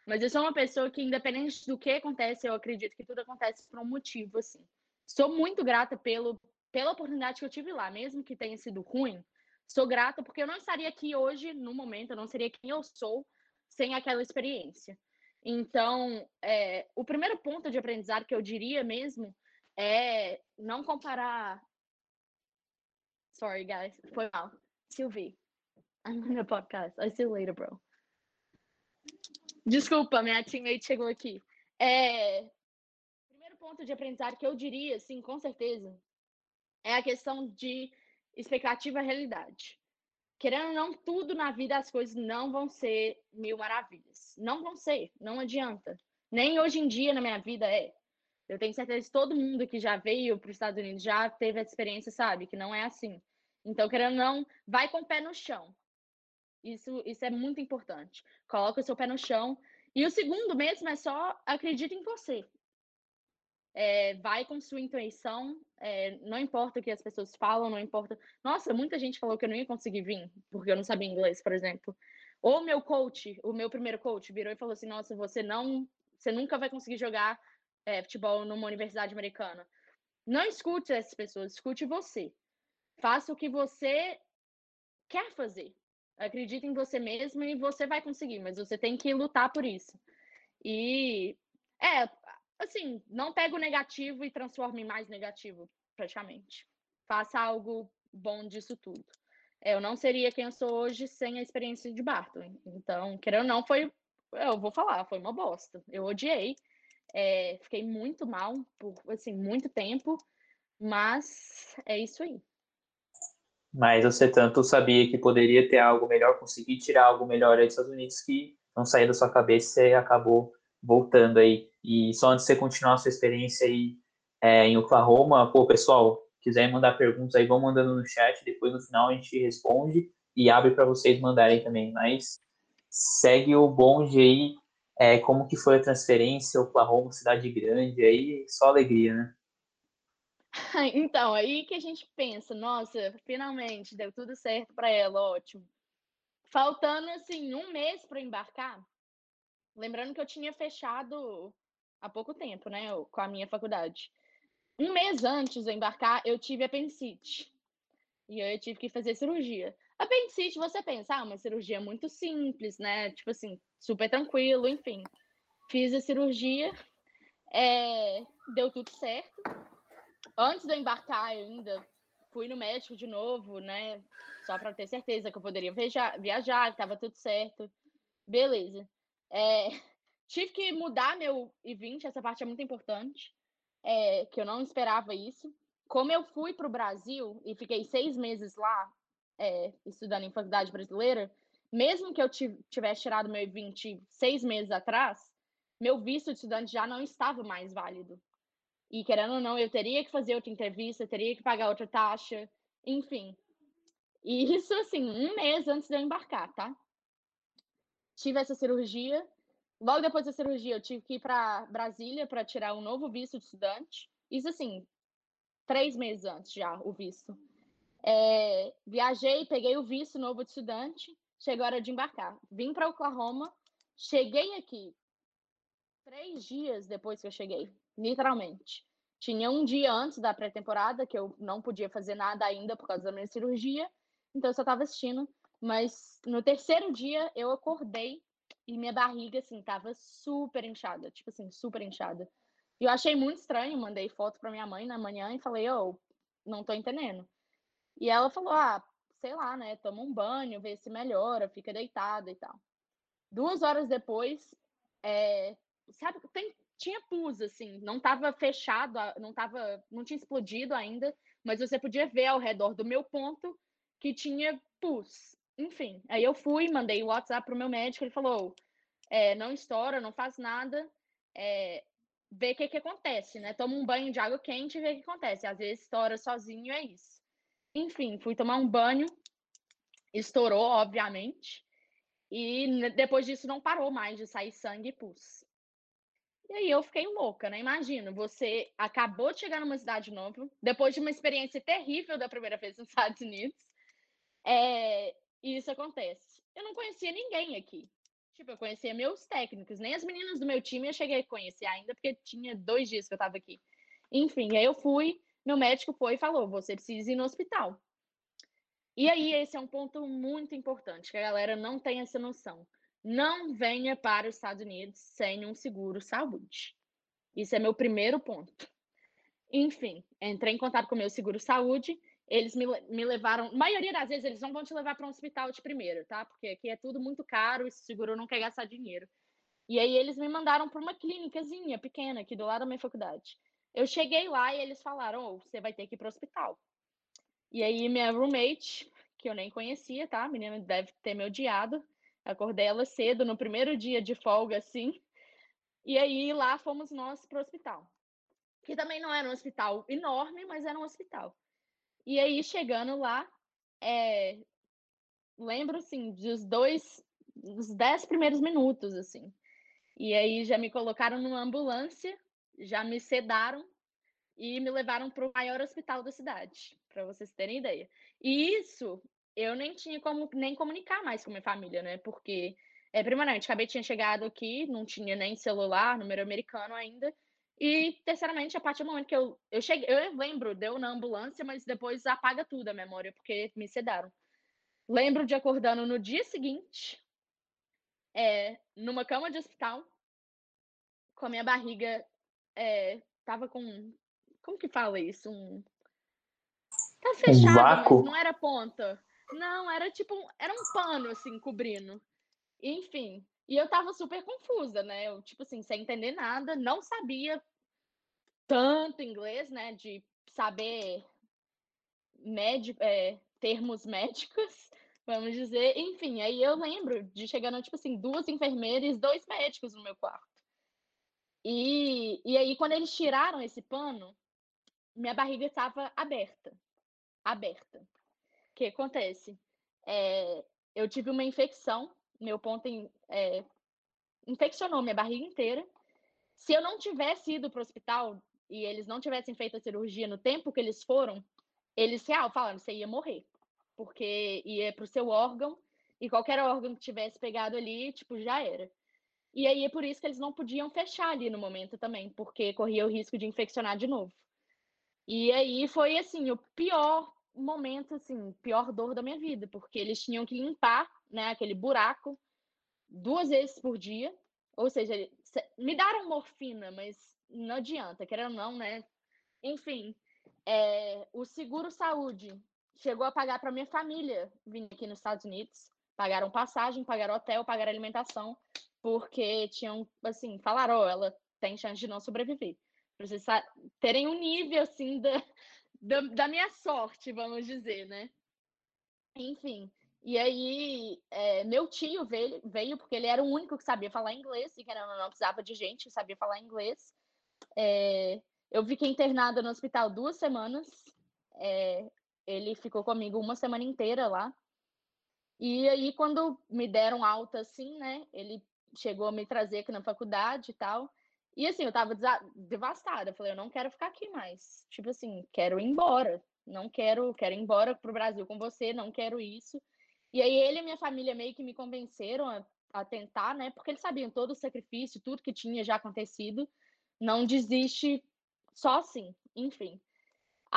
Mas eu sou uma pessoa que, independente do que acontece, eu acredito que tudo acontece por um motivo, assim. Sou muito grata pelo, pela oportunidade que eu tive lá, mesmo que tenha sido ruim. Sou grata porque eu não estaria aqui hoje, no momento, eu não seria quem eu sou sem aquela experiência. Então, é, o primeiro ponto de aprendizado que eu diria mesmo é não comparar. Sorry, guys. Foi mal. Sylvie, I'm on the podcast. I see you later, bro. Desculpa, minha teammate chegou aqui. É, ponto de aprendizado que eu diria, assim, com certeza, é a questão de expectativa e realidade. Querendo ou não, tudo na vida, as coisas não vão ser mil maravilhas. Não vão ser, não adianta. Nem hoje em dia na minha vida é. Eu tenho certeza que todo mundo que já veio para os Estados Unidos já teve a experiência, sabe? Que não é assim. Então, querendo ou não, vai com o pé no chão. Isso, isso é muito importante. Coloca o seu pé no chão. E o segundo mesmo é só acredita em você. É, vai com sua intuição, é, não importa o que as pessoas falam, não importa. Nossa, muita gente falou que eu não ia conseguir vir, porque eu não sabia inglês, por exemplo. Ou meu coach, o meu primeiro coach, virou e falou assim: Nossa, você não, você nunca vai conseguir jogar é, futebol numa universidade americana. Não escute essas pessoas, escute você. Faça o que você quer fazer. Acredite em você mesmo e você vai conseguir, mas você tem que lutar por isso. E é, assim, não pega o negativo e transforma em mais negativo, praticamente. Faça algo bom disso tudo. Eu não seria quem eu sou hoje sem a experiência de Barton. Então, querendo ou não, foi. Eu vou falar, foi uma bosta. Eu odiei. É, fiquei muito mal por assim, muito tempo. Mas é isso aí. Mas você tanto sabia que poderia ter algo melhor, conseguir tirar algo melhor aí dos Estados Unidos que não saía da sua cabeça e acabou voltando aí. E só antes de você continuar a sua experiência aí é, em Oklahoma, pô, pessoal, quiserem mandar perguntas aí, vão mandando no chat, depois no final a gente responde e abre para vocês mandarem também. Mas segue o bonde aí, é, como que foi a transferência, Oklahoma, cidade grande, aí só alegria, né? Então, aí que a gente pensa, nossa, finalmente deu tudo certo para ela, ótimo. Faltando assim um mês para embarcar, Lembrando que eu tinha fechado há pouco tempo, né, com a minha faculdade. Um mês antes de embarcar, eu tive apendicite. E eu tive que fazer cirurgia. Apendicite, você pensa, ah, uma cirurgia muito simples, né? Tipo assim, super tranquilo, enfim. Fiz a cirurgia, é, deu tudo certo. Antes de eu embarcar, ainda fui no médico de novo, né? Só para ter certeza que eu poderia viajar, viajar que estava tudo certo. Beleza. É, tive que mudar meu I-20, essa parte é muito importante, é, que eu não esperava isso. Como eu fui para o Brasil e fiquei seis meses lá, é, estudando em faculdade brasileira, mesmo que eu tivesse tirado meu I-20 seis meses atrás, meu visto de estudante já não estava mais válido. E querendo ou não, eu teria que fazer outra entrevista, teria que pagar outra taxa, enfim. E isso, assim, um mês antes de eu embarcar, tá? tive essa cirurgia. Logo depois da cirurgia, eu tive que ir para Brasília para tirar um novo visto de estudante. Isso, assim, três meses antes já, o visto. É, viajei, peguei o visto novo de estudante, chegou a hora de embarcar. Vim para Oklahoma, cheguei aqui três dias depois que eu cheguei, literalmente. Tinha um dia antes da pré-temporada que eu não podia fazer nada ainda por causa da minha cirurgia, então eu só estava assistindo Mas no terceiro dia eu acordei e minha barriga, assim, tava super inchada, tipo assim, super inchada. E eu achei muito estranho, mandei foto pra minha mãe na manhã e falei, ô, oh, não tô entendendo. E ela falou, ah, sei lá, né, toma um banho, vê se melhora, fica deitada e tal. Duas horas depois, é, sabe, tem, tinha pus, assim, não tava fechado, não tava, não tinha explodido ainda, mas você podia ver ao redor do meu ponto que tinha pus. Enfim, aí eu fui, mandei o WhatsApp pro meu médico, ele falou, é, não estoura, não faz nada, é, vê o que que acontece, né? Toma um banho de água quente e vê o que acontece. Às vezes estoura sozinho, é isso. Enfim, fui tomar um banho, estourou, obviamente, e depois disso não parou mais de sair sangue e pus. E aí eu fiquei louca, né? Imagina, você acabou de chegar numa cidade nova, depois de uma experiência terrível da primeira vez nos Estados Unidos, é, e isso acontece. Eu não conhecia ninguém aqui. Tipo, eu conhecia meus técnicos, nem as meninas do meu time eu cheguei a conhecer ainda, porque tinha dois dias que eu tava aqui. Enfim, aí eu fui, meu médico foi e falou: você precisa ir no hospital. E aí, esse é um ponto muito importante, que a galera não tem essa noção. Não venha para os Estados Unidos sem um seguro saúde. Isso é meu primeiro ponto. Enfim, entrei em contato com o meu seguro saúde, eles me, me levaram. Maioria das vezes eles não vão te levar para um hospital de primeiro, tá? Porque aqui é tudo muito caro e o seguro não quer gastar dinheiro. E aí eles me mandaram para uma clínicazinha pequena aqui do lado da minha faculdade. Eu cheguei lá e eles falaram: oh, você vai ter que ir para o hospital. E aí minha roommate, que eu nem conhecia, tá? A menina deve ter me odiado. Acordei ela cedo no primeiro dia de folga, assim. E aí lá fomos nós pro hospital. Que também não era um hospital enorme, mas era um hospital. E aí, chegando lá, é... lembro, assim, dos dois, dos dez primeiros minutos, assim. E aí já me colocaram numa ambulância, já me sedaram e me levaram para o maior hospital da cidade, para vocês terem ideia. E isso eu nem tinha como nem comunicar mais com minha família, né? Porque, é, primeiramente, acabei tinha chegado aqui, não tinha nem celular, número americano ainda. E, terceiramente, a partir do momento que eu, eu cheguei, eu lembro, deu na ambulância, mas depois apaga tudo a memória, porque me sedaram. Lembro de acordando no dia seguinte, é, numa cama de hospital, com a minha barriga, é, tava com como que fala isso? Um. Tá fechado, um vácuo. mas não era ponta. Não, era tipo. Um... Era um pano, assim, cobrindo. Enfim. E eu tava super confusa, né? Eu, tipo assim, sem entender nada, não sabia tanto inglês, né? De saber médico, é, termos médicos, vamos dizer. Enfim, aí eu lembro de chegando, tipo assim, duas enfermeiras dois médicos no meu quarto. E, e aí, quando eles tiraram esse pano, minha barriga estava aberta. Aberta. O que acontece? É, eu tive uma infecção, meu ponto em, é, infeccionou minha barriga inteira. Se eu não tivesse ido para o hospital e eles não tivessem feito a cirurgia no tempo que eles foram, eles real falaram, você ia morrer. Porque ia para o seu órgão e qualquer órgão que tivesse pegado ali, tipo, já era. E aí é por isso que eles não podiam fechar ali no momento também, porque corria o risco de infeccionar de novo. E aí foi assim, o pior momento, assim, pior dor da minha vida, porque eles tinham que limpar, né, aquele buraco duas vezes por dia. Ou seja, me deram morfina, mas não adianta, querendo ou não, né? Enfim, é, o seguro saúde chegou a pagar para minha família vir aqui nos Estados Unidos. Pagaram passagem, pagaram hotel, pagaram alimentação, porque tinham, assim, falaram, oh, ela tem chance de não sobreviver para vocês terem um nível assim da, da, da, minha sorte, vamos dizer, né? Enfim. E aí, é, meu tio veio, veio, porque ele era o único que sabia falar inglês, e que não, não precisava de gente que sabia falar inglês. É, eu fiquei internada no hospital duas semanas. É, ele ficou comigo uma semana inteira lá. E aí, quando me deram alta, assim, né? Ele chegou a me trazer aqui na faculdade e tal. E assim, eu tava devastada. Eu falei, eu não quero ficar aqui mais. Tipo assim, quero ir embora. Não quero, quero ir embora pro Brasil com você, não quero isso. E aí ele e minha família meio que me convenceram a, a tentar, né? Porque eles sabiam todo o sacrifício, tudo que tinha já acontecido. Não desiste só assim, enfim.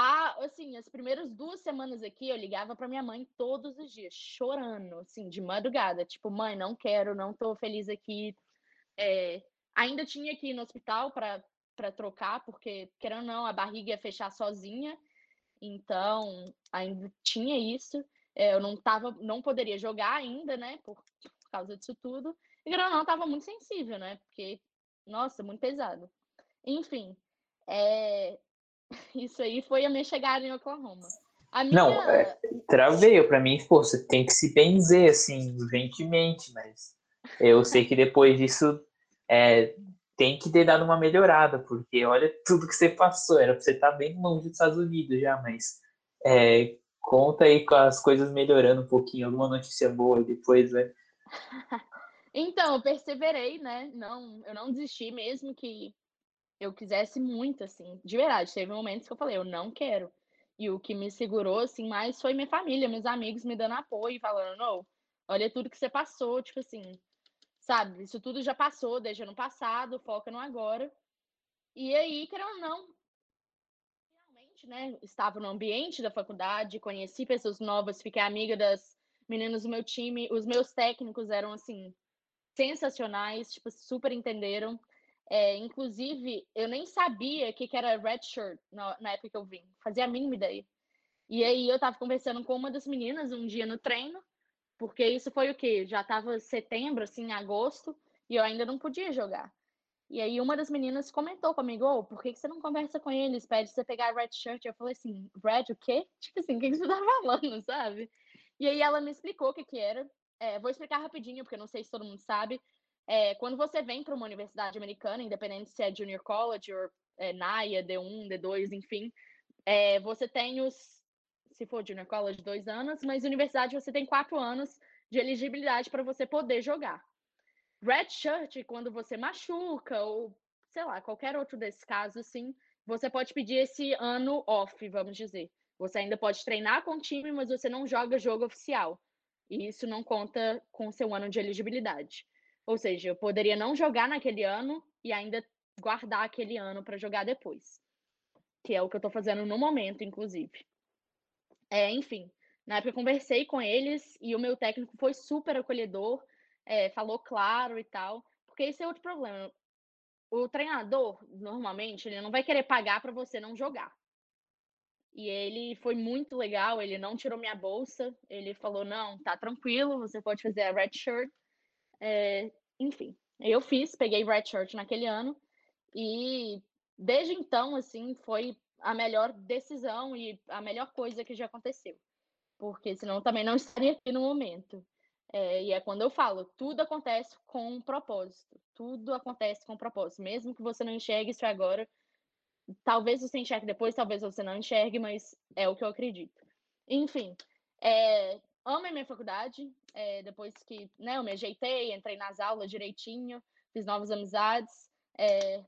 Assim, as primeiras duas semanas aqui eu ligava para minha mãe todos os dias, chorando, assim, de madrugada. Tipo, mãe, não quero, não tô feliz aqui. É, ainda tinha que ir no hospital para trocar, porque, querendo ou não, a barriga ia fechar sozinha. Então, ainda tinha isso. É, eu não tava, não poderia jogar ainda, né? Por, por causa disso tudo. E querendo ou não, tava muito sensível, né? Porque, nossa, muito pesado. Enfim, é, isso aí foi a minha chegada em Oklahoma. A minha... Não, é, traveio para mim, pô, você tem que se benzer, assim, urgentemente, mas eu sei que depois disso é, tem que ter dado uma melhorada, porque olha tudo que você passou, era pra você estar tá bem longe dos Estados Unidos já, mas é, conta aí com as coisas melhorando um pouquinho, alguma notícia boa depois, né? então, eu perseverei, né? Não, eu não desisti mesmo que eu quisesse muito, assim, de verdade. Teve momentos que eu falei, eu não quero. E o que me segurou, assim, mais foi minha família, meus amigos me dando apoio, falando, não, olha tudo que você passou, tipo assim, sabe? Isso tudo já passou, deixa no passado, foca no agora. E aí, querendo ou não, realmente, né, estava no ambiente da faculdade, conheci pessoas novas, fiquei amiga das meninas do meu time, os meus técnicos eram, assim, sensacionais, tipo, super entenderam. É, inclusive, eu nem sabia o que, que era red shirt na, na, época que eu vim. Fazia a mínima ideia. E aí eu tava conversando com uma das meninas um dia no treino, porque isso foi o quê? Já tava setembro, assim, agosto, e eu ainda não podia jogar. E aí uma das meninas comentou comigo, oh, por que, que você não conversa com eles? Pede você pegar red shirt. Eu falei assim, red o quê? Tipo assim, o que, que você tá falando, sabe? E aí ela me explicou o que que era. É, vou explicar rapidinho, porque eu não sei se todo mundo sabe. É, quando você vem para uma universidade americana, independente se é junior college ou é, NAIA, D1, D2, enfim, é, você tem os, se for junior college, dois anos, mas universidade você tem quatro anos de elegibilidade para você poder jogar. Red shirt, quando você machuca ou, sei lá, qualquer outro desses casos, assim, você pode pedir esse ano off, vamos dizer. Você ainda pode treinar com o time, mas você não joga jogo oficial. E isso não conta com o seu ano de elegibilidade. Ou seja, eu poderia não jogar naquele ano e ainda guardar aquele ano para jogar depois. Que é o que eu estou fazendo no momento, inclusive. É, enfim, na época eu conversei com eles e o meu técnico foi super acolhedor, é, falou claro e tal. Porque esse é outro problema. O treinador, normalmente, ele não vai querer pagar para você não jogar. E ele foi muito legal, ele não tirou minha bolsa, ele falou: não, tá tranquilo, você pode fazer a red shirt. É, enfim, eu fiz, peguei red shirt naquele ano e desde então, assim, foi a melhor decisão e a melhor coisa que já aconteceu. Porque senão também não estaria aqui no momento. É, e é quando eu falo, tudo acontece com um propósito. Tudo acontece com um propósito. Mesmo que você não enxergue isso agora, talvez você enxergue depois, talvez você não enxergue, mas é o que eu acredito. Enfim, é, amo a minha faculdade. É, depois que né, eu me ajeitei, entrei nas aulas direitinho, fiz novas amizades, é,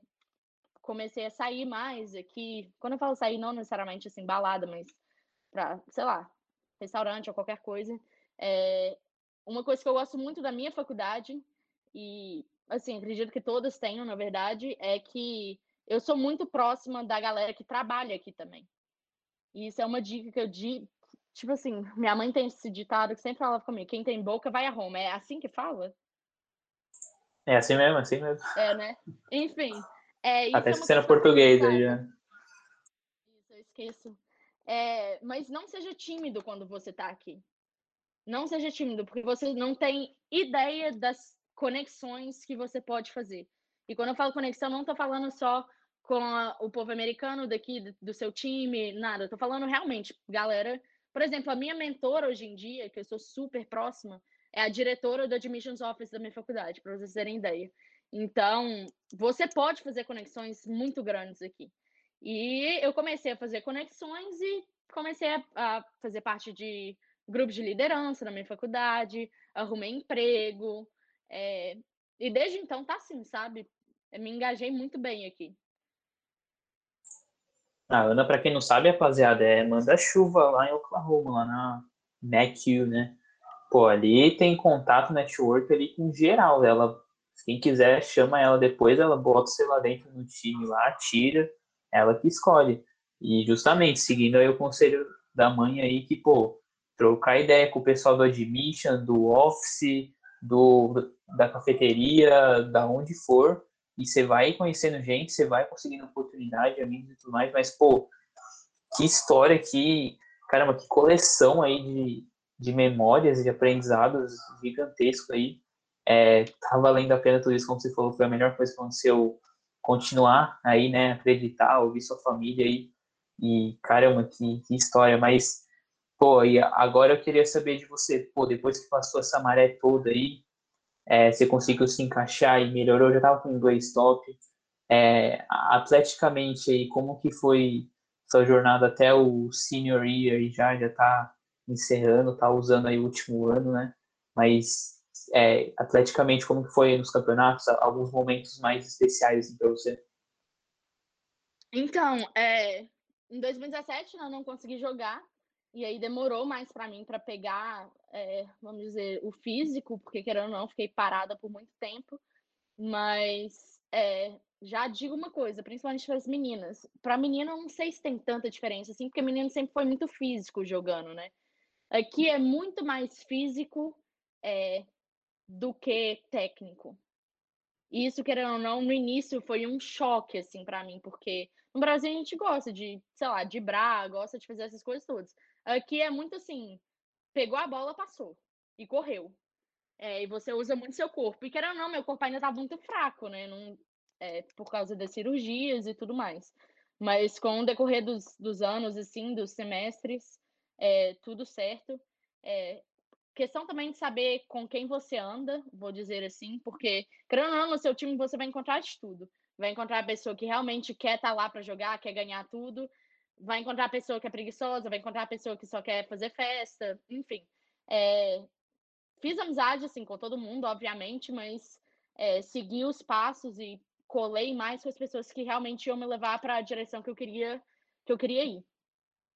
comecei a sair mais aqui. Quando eu falo sair, não necessariamente assim, balada, mas para, sei lá, restaurante ou qualquer coisa. É, uma coisa que eu gosto muito da minha faculdade, e assim, acredito que todas tenham, na verdade, é que eu sou muito próxima da galera que trabalha aqui também. E isso é uma dica que eu Tipo assim, minha mãe tem esse ditado que sempre falava comigo: quem tem boca vai a Roma. É assim que fala? É assim mesmo, assim mesmo. É, né? Enfim. É, Até esquecendo é português aí. Isso, eu esqueço. É, mas não seja tímido quando você tá aqui. Não seja tímido, porque você não tem ideia das conexões que você pode fazer. E quando eu falo conexão, não tô falando só com a, o povo americano daqui, do seu time, nada. Tô falando realmente, galera por exemplo, a minha mentora hoje em dia, que eu sou super próxima, é a diretora do Admissions Office da minha faculdade, para vocês terem ideia. Então, você pode fazer conexões muito grandes aqui. E eu comecei a fazer conexões e comecei a, a fazer parte de grupos de liderança na minha faculdade, arrumei emprego. É, e desde então tá assim, sabe? Eu me engajei muito bem aqui. A Ana, para quem não sabe, rapaziada, é manda-chuva lá em Oklahoma, lá na McHugh, né? Pô, ali tem contato, network ali com geral. Ela, quem quiser, chama ela depois, ela bota você lá dentro no time lá, tira, ela que escolhe. E justamente, seguindo aí o conselho da mãe aí, que, pô, trocar ideia com o pessoal do admission, do office, do, da cafeteria, da onde for, e você vai conhecendo gente, você vai conseguindo oportunidade, amigos e tudo mais, mas, pô, que história, que, caramba, que coleção aí de, de memórias e de aprendizados gigantesco aí. É, tá valendo a pena tudo isso, como você falou, foi a melhor coisa que aconteceu continuar aí, né, acreditar, ouvir sua família aí, e caramba, que, que história, mas, pô, e agora eu queria saber de você, pô, depois que passou essa maré toda aí, é, você conseguiu se encaixar e melhorou, já tava com inglês top, é, atleticamente aí, como que foi sua jornada até o senior year e já, já tá encerrando, tá usando aí o último ano, né, mas é, atleticamente, como que foi nos campeonatos, alguns momentos mais especiais para você? Então, é, em 2017 eu não consegui jogar, e aí demorou mais para mim para pegar, é, vamos dizer, o físico, porque querendo ou não, fiquei parada por muito tempo. Mas é, já digo uma coisa, principalmente para as meninas. Para menina, não sei se tem tanta diferença assim, porque menino sempre foi muito físico jogando, né? Aqui é muito mais físico é, do que técnico. Isso, querendo ou não, no início foi um choque, assim, para mim, porque no Brasil a gente gosta de, sei lá, de brar, gosta de fazer essas coisas todas. Aqui é muito assim, pegou a bola, passou e correu. É, e você usa muito seu corpo. E querendo ou não, meu corpo ainda tá muito fraco, né? Não, é, por causa das cirurgias e tudo mais. Mas com o decorrer dos, dos anos, assim, dos semestres, é, tudo certo. É, questão também de saber com quem você anda, vou dizer assim, porque, querendo ou não, no seu time você vai encontrar de tudo. Vai encontrar a pessoa que realmente quer estar tá lá para jogar, quer ganhar tudo. Vai encontrar a pessoa que é preguiçosa, vai encontrar a pessoa que só quer fazer festa, enfim. É, fiz amizade, assim, com todo mundo, obviamente, mas é, segui os passos e colei mais com as pessoas que realmente iam me levar para a direção que eu queria que eu queria ir.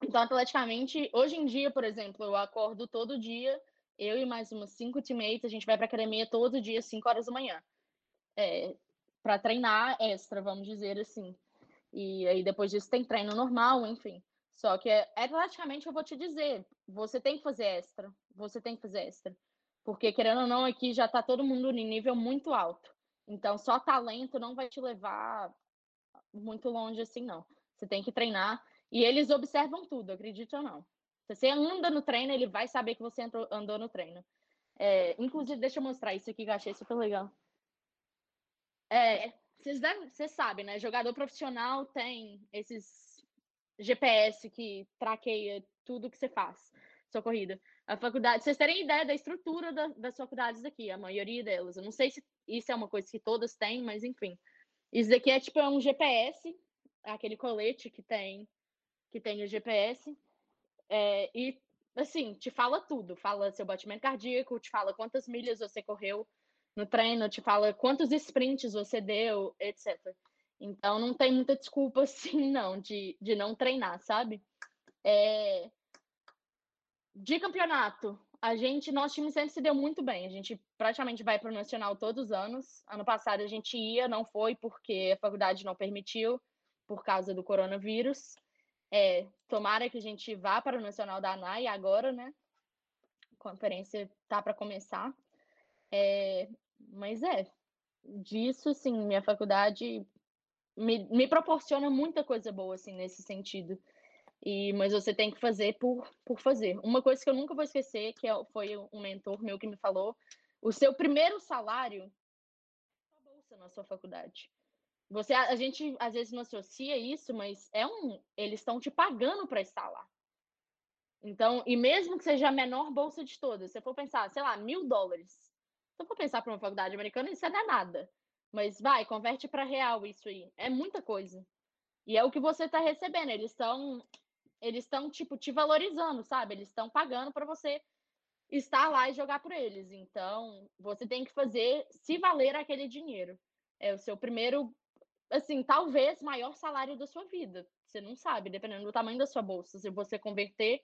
Então, atleticamente, hoje em dia, por exemplo, eu acordo todo dia eu e mais umas cinco teammates, a gente vai para academia todo dia, 5 horas da manhã. É, para treinar extra, vamos dizer assim. E aí depois disso tem treino normal, enfim. Só que é, atleticamente eu vou te dizer, você tem que fazer extra. Você tem que fazer extra. Porque querendo ou não, aqui já tá todo mundo em nível muito alto. Então só talento não vai te levar muito longe assim, não. Você tem que treinar. E eles observam tudo, acredite ou não. Se você anda no treino, ele vai saber que você entrou, andou no treino. É, inclusive, deixa eu mostrar isso aqui que eu achei super legal. É, vocês, devem, vocês sabem, né? Jogador profissional tem esses GPS que traqueia tudo que você faz, sua corrida. A faculdade, vocês terem ideia da estrutura da, das faculdades aqui, a maioria delas. Eu não sei se isso é uma coisa que todas têm, mas enfim. Isso daqui é tipo é um GPS, aquele colete que tem que tem o GPS. É, e, assim, te fala tudo. Fala seu batimento cardíaco, te fala quantas milhas você correu no treino, te fala quantos sprints você deu, etc. Então, não tem muita desculpa, assim, não, de, de não treinar, sabe? É... De campeonato, a gente, nosso time sempre se deu muito bem. A gente praticamente vai para o Nacional todos os anos. Ano passado a gente ia, não foi porque a faculdade não permitiu, por causa do coronavírus. É, tomara que a gente vá para o Nacional da ANAI agora, né? A conferência tá para começar. É, mas é, disso, sim, minha faculdade me, me proporciona muita coisa boa, assim, nesse sentido. E, mas você tem que fazer por, por fazer. Uma coisa que eu nunca vou esquecer, que é, foi um mentor meu que me falou, o seu primeiro salário é bolsa na sua faculdade. Você, a, a gente às vezes não associa isso, mas é um, eles estão te pagando para estar lá. Então, e mesmo que seja a menor bolsa de todas, se for pensar, sei lá, mil dólares. Eu for pensar para uma faculdade americana, isso não é nada. Mas vai, converte para real isso aí. É muita coisa. E é o que você está recebendo. Eles estão, eles estão tipo te valorizando, sabe? Eles estão pagando para você estar lá e jogar por eles. Então, você tem que fazer se valer aquele dinheiro. É o seu primeiro assim, talvez maior salário da sua vida. Você não sabe, dependendo do tamanho da sua bolsa, se você converter.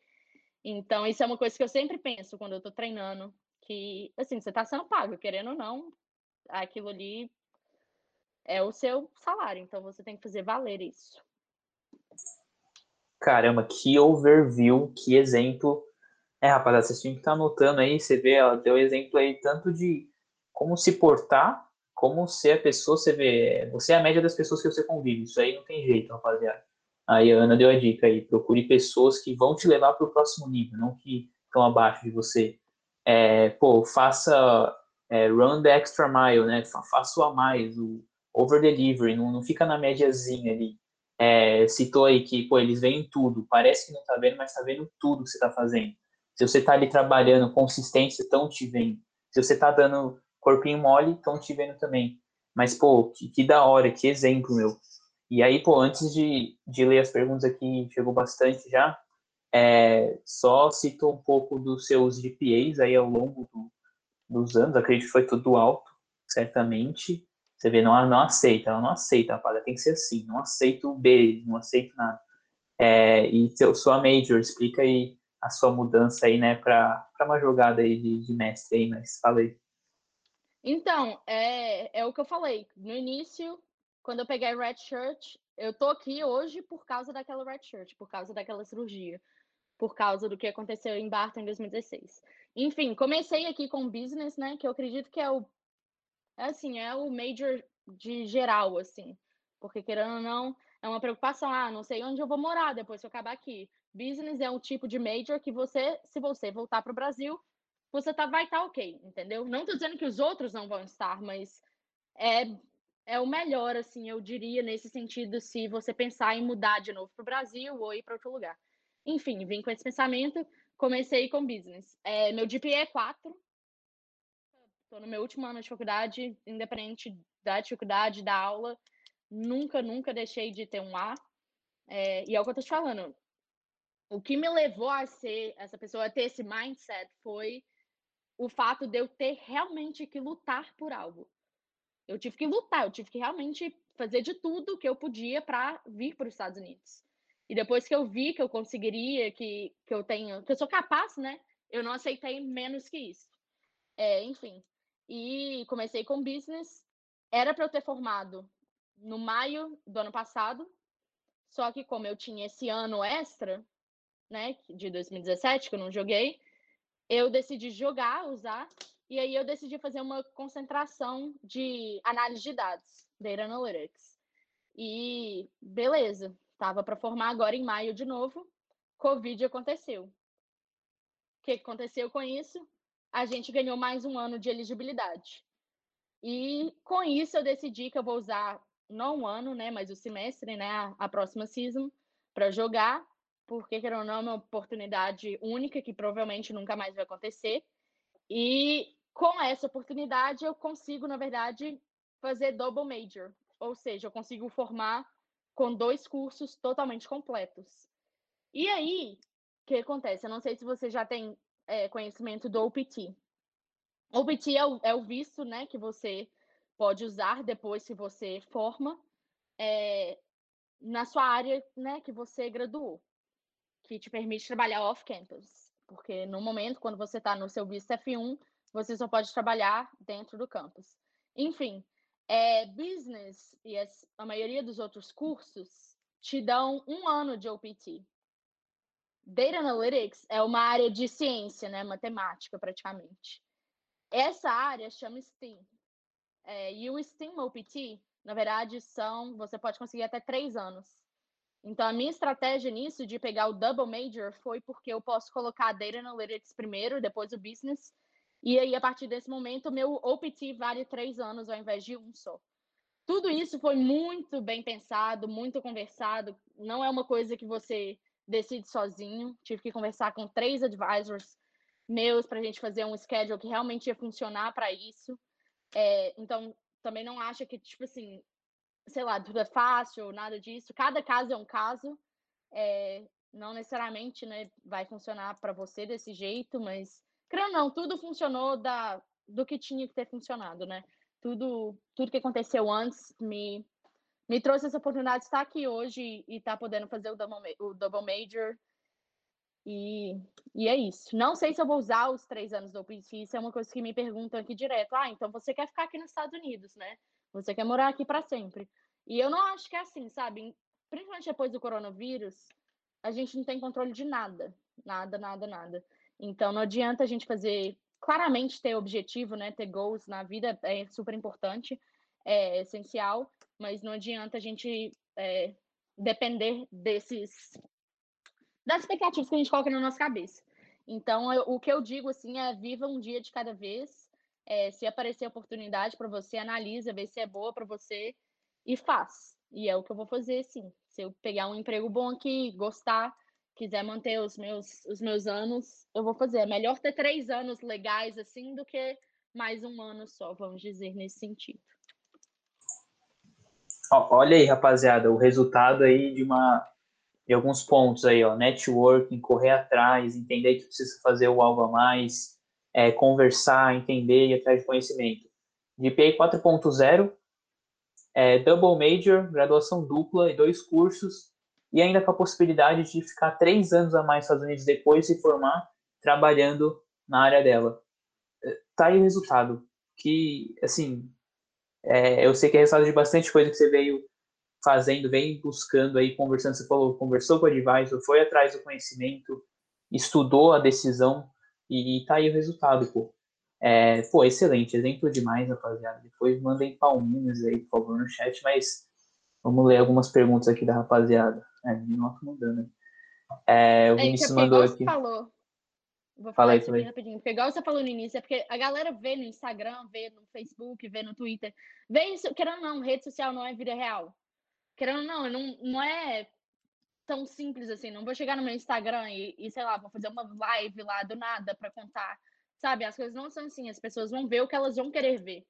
Então, isso é uma coisa que eu sempre penso quando eu tô treinando, que, assim, você tá sendo pago, querendo ou não, aquilo ali é o seu salário, então você tem que fazer valer isso. Caramba, que overview, que exemplo. É, rapaziada, vocês tinham que estar tá anotando aí, você vê, ela deu exemplo aí tanto de como se portar, como ser a pessoa, você vê, você é a média das pessoas que você convive, isso aí não tem jeito, rapaziada. Aí a Ana deu a dica aí, procure pessoas que vão te levar para o próximo nível, não que estão abaixo de você. É, pô, faça é, run the extra mile, né? Faça a mais, o over delivery, não, não fica na médiazinha ali. É, citou aí que, pô, eles veem tudo, parece que não tá vendo, mas tá vendo tudo que você tá fazendo. Se você tá ali trabalhando consistência, estão te vendo. Se você tá dando corpinho mole, estão te vendo também. Mas, pô, que, que da hora, que exemplo, meu. E aí, pô, antes de, de ler as perguntas aqui, chegou bastante já, é, só citou um pouco dos seus GPAs aí ao longo do, dos anos, acredito que foi tudo alto, certamente. Você vê, não, não aceita, ela não aceita, rapaz, tem que ser assim, não aceito B, não aceito nada. É, e seu, sua major, explica aí a sua mudança aí, né, para uma jogada aí de, de mestre aí, mas fala aí. Então, é, é o que eu falei. No início, quando eu peguei Red Shirt, eu tô aqui hoje por causa daquela Red Shirt, por causa daquela cirurgia, por causa do que aconteceu em Barton em 2016. Enfim, comecei aqui com business, né, que eu acredito que é o é assim, é o major de geral, assim. Porque querendo ou não, é uma preocupação, ah, não sei onde eu vou morar depois que eu acabar aqui. Business é um tipo de major que você, se você voltar para o Brasil, você tá, vai estar tá ok, entendeu? Não tô dizendo que os outros não vão estar, mas é, é o melhor, assim, eu diria, nesse sentido, se você pensar em mudar de novo para o Brasil ou ir para outro lugar. Enfim, vim com esse pensamento, comecei com business. É, meu GPA é 4, estou no meu último ano de faculdade, independente da dificuldade da aula, nunca, nunca deixei de ter um A. É, e é o que eu tô te falando. O que me levou a ser essa pessoa, a ter esse mindset, foi o fato de eu ter realmente que lutar por algo. Eu tive que lutar, eu tive que realmente fazer de tudo que eu podia para vir para os Estados Unidos. E depois que eu vi que eu conseguiria, que, que eu tenho, que eu sou capaz, né? Eu não aceitei menos que isso. É, enfim. E comecei com business. Era para eu ter formado no maio do ano passado. Só que como eu tinha esse ano extra, né, de 2017, que eu não joguei, eu decidi jogar, usar, e aí eu decidi fazer uma concentração de análise de dados, Data Analytics. E beleza, tava para formar agora em maio de novo, Covid aconteceu. O que aconteceu com isso? A gente ganhou mais um ano de elegibilidade. E com isso eu decidi que eu vou usar não um ano, né, mas o semestre, né, a, próxima season para jogar porque, ou não, é uma oportunidade única que provavelmente nunca mais vai acontecer. E com essa oportunidade, eu consigo, na verdade, fazer double major, ou seja, eu consigo formar com dois cursos totalmente completos. E aí, o que acontece? Eu não sei se você já tem é, conhecimento do OPT. OPT é o, é o, visto né, que você pode usar depois que você forma é, na sua área né, que você graduou que te permite trabalhar off-campus. Porque no momento, quando você está no seu visto F1, você só pode trabalhar dentro do campus. Enfim, é, business e as, a maioria dos outros cursos te dão um ano de OPT. Data Analytics é uma área de ciência, né, matemática praticamente. Essa área chama STEAM. É, e o STEAM OPT, na verdade, são você pode conseguir até três anos. Então, a minha estratégia nisso de pegar o double major foi porque eu posso colocar Data Analytics primeiro, depois o Business, e aí, a partir desse momento, meu OPT vale três anos ao invés de um só. Tudo isso foi muito bem pensado, muito conversado. Não é uma coisa que você decide sozinho. Tive que conversar com três advisors meus para a gente fazer um schedule que realmente ia funcionar para isso. É, então, também não acha que, tipo assim, sei lá, tudo é fácil, nada disso. Cada caso é um caso. É, não necessariamente né, vai funcionar para você desse jeito, mas creio não, tudo funcionou da, do que tinha que ter funcionado, né? Tudo, tudo que aconteceu antes me, me trouxe essa oportunidade de estar aqui hoje e estar podendo fazer o double, o double major. E, e é isso. Não sei se eu vou usar os três anos do OPC, isso é uma coisa que me perguntam aqui direto. Ah, então você quer ficar aqui nos Estados Unidos, né? Você quer morar aqui para sempre. E eu não acho que é assim, sabe? Principalmente depois do coronavírus, a gente não tem controle de nada. Nada, nada, nada. Então, não adianta a gente fazer. Claramente, ter objetivo, né? Ter goals na vida é super importante, é essencial, mas não adianta a gente é, depender desses. das expectativas que a gente coloca na nossa cabeça. Então, eu, o que eu digo, assim, é viva um dia de cada vez. É, se aparecer oportunidade para você, analisa, vê se é boa para você e faz. E é o que eu vou fazer, sim. Se eu pegar um emprego bom aqui, gostar, quiser manter os meus, os meus anos, eu vou fazer. É melhor ter três anos legais assim do que mais um ano só, vamos dizer, nesse sentido. Olha aí, rapaziada, o resultado aí de uma de alguns pontos aí, ó, networking, correr atrás, entender que precisa fazer o algo a mais, é, conversar, entender e atrás de conhecimento. GPA 4.0, é, double major, graduação dupla e dois cursos, e ainda com a possibilidade de ficar três anos a mais nos Estados Unidos depois de se formar, trabalhando na área dela. Tá aí o resultado. Que, assim, é, eu sei que é resultado de bastante coisa que você veio fazendo, vem buscando aí, conversando. Você falou, conversou com o advisor, foi atrás do conhecimento, estudou a decisão e tá aí o resultado, pô. É, pô, excelente, exemplo demais, rapaziada. Depois mandem palminhas aí, por favor, no chat, mas vamos ler algumas perguntas aqui da rapaziada. É, não mudando. É, o é, Vinícius é, mandou aqui. Falou. Vou falar isso aqui rapidinho, porque igual você falou no início, é porque a galera vê no Instagram, vê no Facebook, vê no Twitter, vê isso, querendo ou não, rede social não é vida real. Querendo ou não, não, não é tão simples assim, não vou chegar no meu Instagram e, e sei lá, vou fazer uma live lá do nada para contar, sabe? As coisas não são assim, as pessoas vão ver o que elas vão querer ver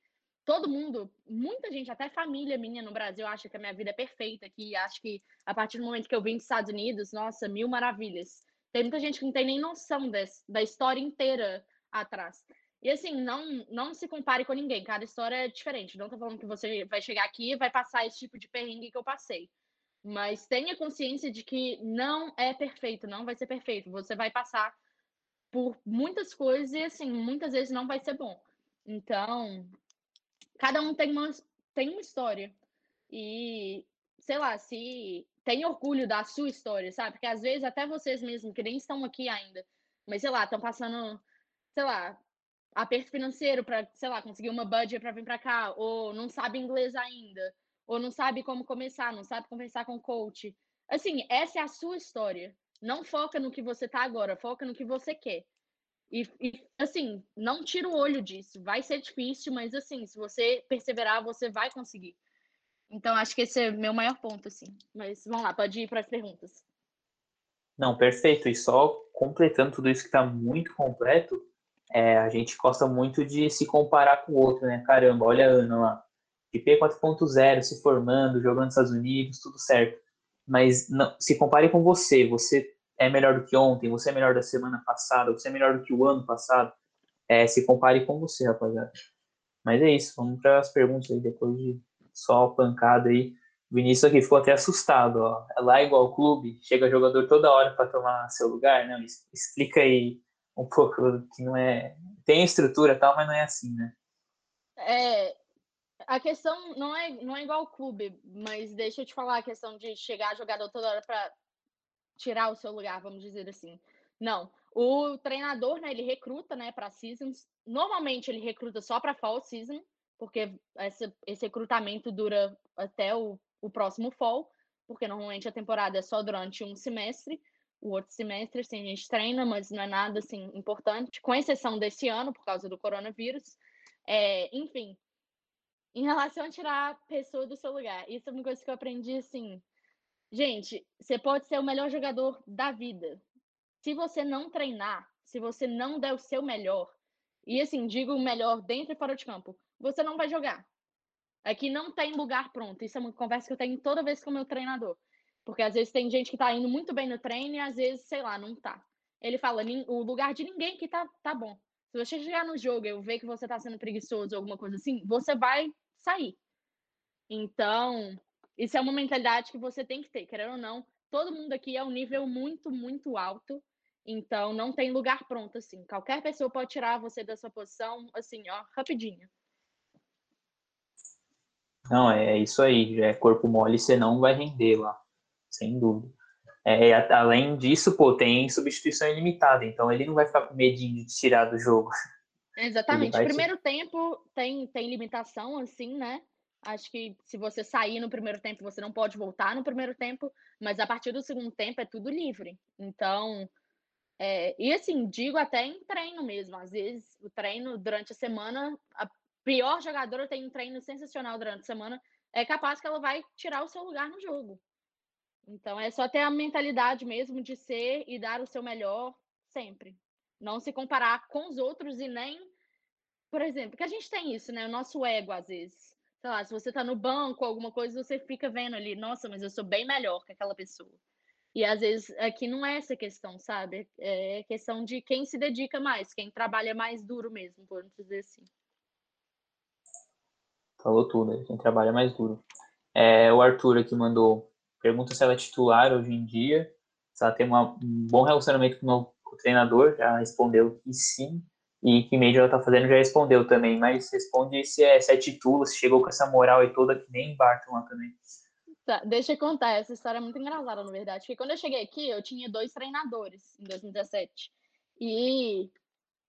todo mundo, muita gente, até família minha no Brasil, acha que a minha vida é perfeita, que acha que a partir do momento que eu vim dos Estados Unidos, nossa, mil maravilhas. Tem muita gente que não tem nem noção desse, da história inteira atrás. E assim, não, não se compare com ninguém, cada história é diferente. Não tô falando que você vai chegar aqui e vai passar esse tipo de perrengue que eu passei. Mas tenha consciência de que não é perfeito, não vai ser perfeito. Você vai passar por muitas coisas e assim, muitas vezes não vai ser bom. Então, cada um tem uma, tem uma história. E, sei lá, se tem orgulho da sua história, sabe? Porque às vezes até vocês mesmos, que nem estão aqui ainda, mas sei lá, estão passando, sei lá, aperto financeiro para, sei lá, conseguir uma budget para vir para cá, ou não sabe inglês ainda, ou não sabe como começar, não sabe conversar com o coach. Assim, essa é a sua história. Não foca no que você tá agora, foca no que você quer. E, e, assim, não tira o olho disso. Vai ser difícil, mas assim, se você perseverar, você vai conseguir. Então, acho que esse é meu maior ponto, assim. Mas vamos lá, pode ir para as perguntas. Não, perfeito. E só completando tudo isso que está muito completo, é, a gente gosta muito de se comparar com o outro, né? Caramba, olha a Ana lá. IP 4.0, se formando, jogando nos Estados Unidos, tudo certo. Mas não, se compare com você. Você é melhor do que ontem, você é melhor da semana passada, você é melhor do que o ano passado. É, se compare com você, rapaziada. Mas é isso, vamos para as perguntas aí, depois de só pancada aí. O Vinícius aqui ficou até assustado, ó. É lá igual o clube, chega jogador toda hora para tomar seu lugar, não? Explica aí um pouco que não é. Tem estrutura tal, mas não é assim, né? É, a questão não é, não é igual clube, mas deixa eu te falar a questão de chegar jogador toda hora para tirar o seu lugar, vamos dizer assim. Não. O treinador, né, ele recruta, né, para seasons. Normalmente ele recruta só para fall season, porque esse, recrutamento dura até o, o próximo fall, porque normalmente a temporada é só durante um semestre. O outro semestre, assim, a gente treina, mas não é nada, assim, importante, com exceção desse ano, por causa do coronavírus. É, enfim, em relação a tirar a pessoa do seu lugar, isso é uma coisa que eu aprendi, assim, Gente, você pode ser o melhor jogador da vida. Se você não treinar, se você não der o seu melhor, e assim, digo o melhor dentro e fora de campo, você não vai jogar. Aqui não tem lugar pronto. Isso é uma conversa que eu tenho toda vez com o meu treinador. Porque às vezes tem gente que tá indo muito bem no treino e às vezes, sei lá, não tá. Ele fala, o lugar de ninguém que tá, tá bom. Se você chegar no jogo e eu ver que você tá sendo preguiçoso ou alguma coisa assim, você vai sair. Então, isso é uma mentalidade que você tem que ter, querendo ou não. Todo mundo aqui é um nível muito, muito alto. Então, não tem lugar pronto, assim. Qualquer pessoa pode tirar você da sua posição, assim, ó, rapidinho. Não, é isso aí. É corpo mole, você não vai render lá. Sem dúvida. É, além disso, pô, tem substituição ilimitada, então ele não vai ficar com medinho de tirar do jogo. Exatamente. Primeiro tempo tem, tem limitação, assim, né? Acho que se você sair no primeiro tempo, você não pode voltar no primeiro tempo, mas a partir do segundo tempo é tudo livre. Então, é, e assim, digo até em treino mesmo. Às vezes, o treino durante a semana, a pior jogadora tem um treino sensacional durante a semana, é capaz que ela vai tirar o seu lugar no jogo. Então, é só ter a mentalidade mesmo de ser e dar o seu melhor sempre. Não se comparar com os outros e nem, por exemplo, que a gente tem isso, né? O nosso ego, às vezes. Sei lá, se você tá no banco, alguma coisa, você fica vendo ali, nossa, mas eu sou bem melhor que aquela pessoa. E às vezes aqui não é essa questão, sabe? É questão de quem se dedica mais, quem trabalha mais duro mesmo, por dizer assim. Falou tudo, quem trabalha mais duro. É, o Arthur aqui mandou pergunta se ela é titular hoje em dia, se ela tem uma, um bom relacionamento com o, com o treinador, já respondeu que sim, e que ela tá fazendo já respondeu também, mas responde se é, se é titular, se chegou com essa moral e toda que nem Barton lá também. Tá, deixa eu contar, essa história é muito engraçada, na verdade. Porque quando eu cheguei aqui, eu tinha dois treinadores em 2017. E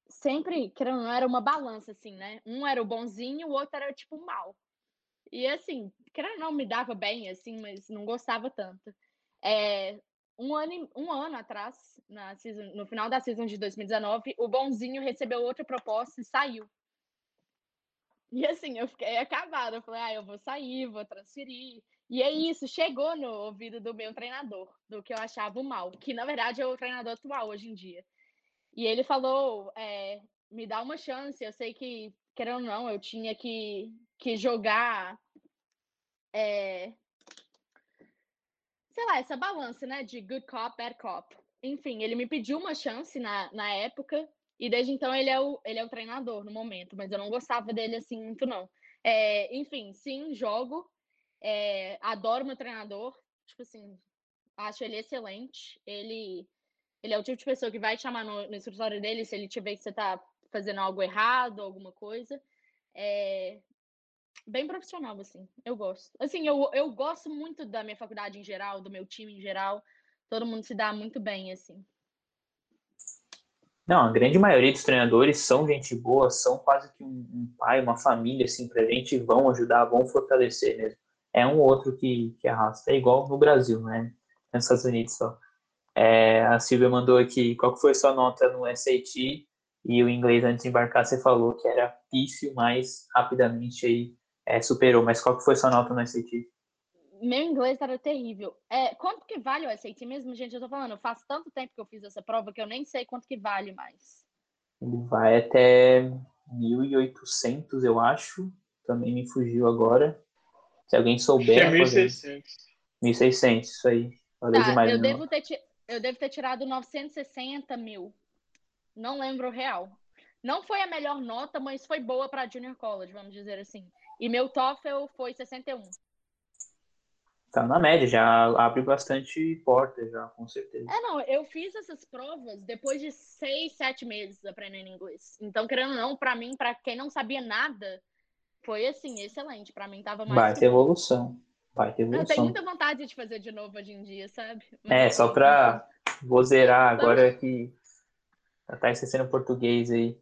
sempre, querendo não, era uma balança, assim, né? Um era o bonzinho, o outro era tipo o mal. E assim, querendo não, me dava bem, assim, mas não gostava tanto. É, um, ano, um ano atrás, na season, no final da season de 2019, o bonzinho recebeu outra proposta e saiu. E assim, eu fiquei acabada. Eu falei, ah, eu vou sair, vou transferir. E é isso, chegou no ouvido do meu treinador, do que eu achava o mal, que na verdade é o treinador atual hoje em dia. E ele falou: é, me dá uma chance, eu sei que, querendo ou não, eu tinha que, que jogar. É, sei lá, essa balança, né, de good cop, bad cop. Enfim, ele me pediu uma chance na, na época, e desde então ele é, o, ele é o treinador no momento, mas eu não gostava dele assim muito, não. É, enfim, sim, jogo, é, adoro meu treinador, tipo assim, acho ele excelente. Ele, ele é o tipo de pessoa que vai te chamar no, no escritório dele se ele tiver que você tá fazendo algo errado, alguma coisa. É bem profissional, assim. Eu gosto. Assim, eu, eu gosto muito da minha faculdade em geral, do meu time em geral. Todo mundo se dá muito bem, assim. Não, a grande maioria dos treinadores são gente boa, são quase que um, um pai, uma família, assim, pra gente, vão ajudar, vão fortalecer mesmo é um outro que, que arrasta. É igual no Brasil, né? Nos Estados Unidos só. É, a Silvia mandou aqui qual que foi sua nota no SAT e o inglês antes de embarcar você falou que era pífio, mas rapidamente aí é, superou. Mas qual que foi a sua nota no SAT? Meu inglês era terrível. É, quanto que vale o SAT mesmo, gente? Eu tô falando, faz tanto tempo que eu fiz essa prova que eu nem sei quanto que vale mais. Ele vai até 1.800, eu acho. Também me fugiu agora. Se alguém souber. É 1.600. 1.600, isso aí. Valeu tá, demais. Eu devo, ter, eu devo ter tirado 960 mil. Não lembro o real. Não foi a melhor nota, mas foi boa para Junior College, vamos dizer assim. E meu TOEFL foi 61. Tá na média, já abre bastante porta, já, com certeza. É, não, eu fiz essas provas depois de seis, sete meses aprendendo inglês. Então, querendo ou não, para mim, para quem não sabia nada, foi assim, excelente. Para mim tava mais. Vai ter evolução. Vai ter evolução. Eu tenho muita vontade de fazer de novo hoje em dia, sabe? Mas é, só pra. Vou zerar agora que. Tá esquecendo português aí.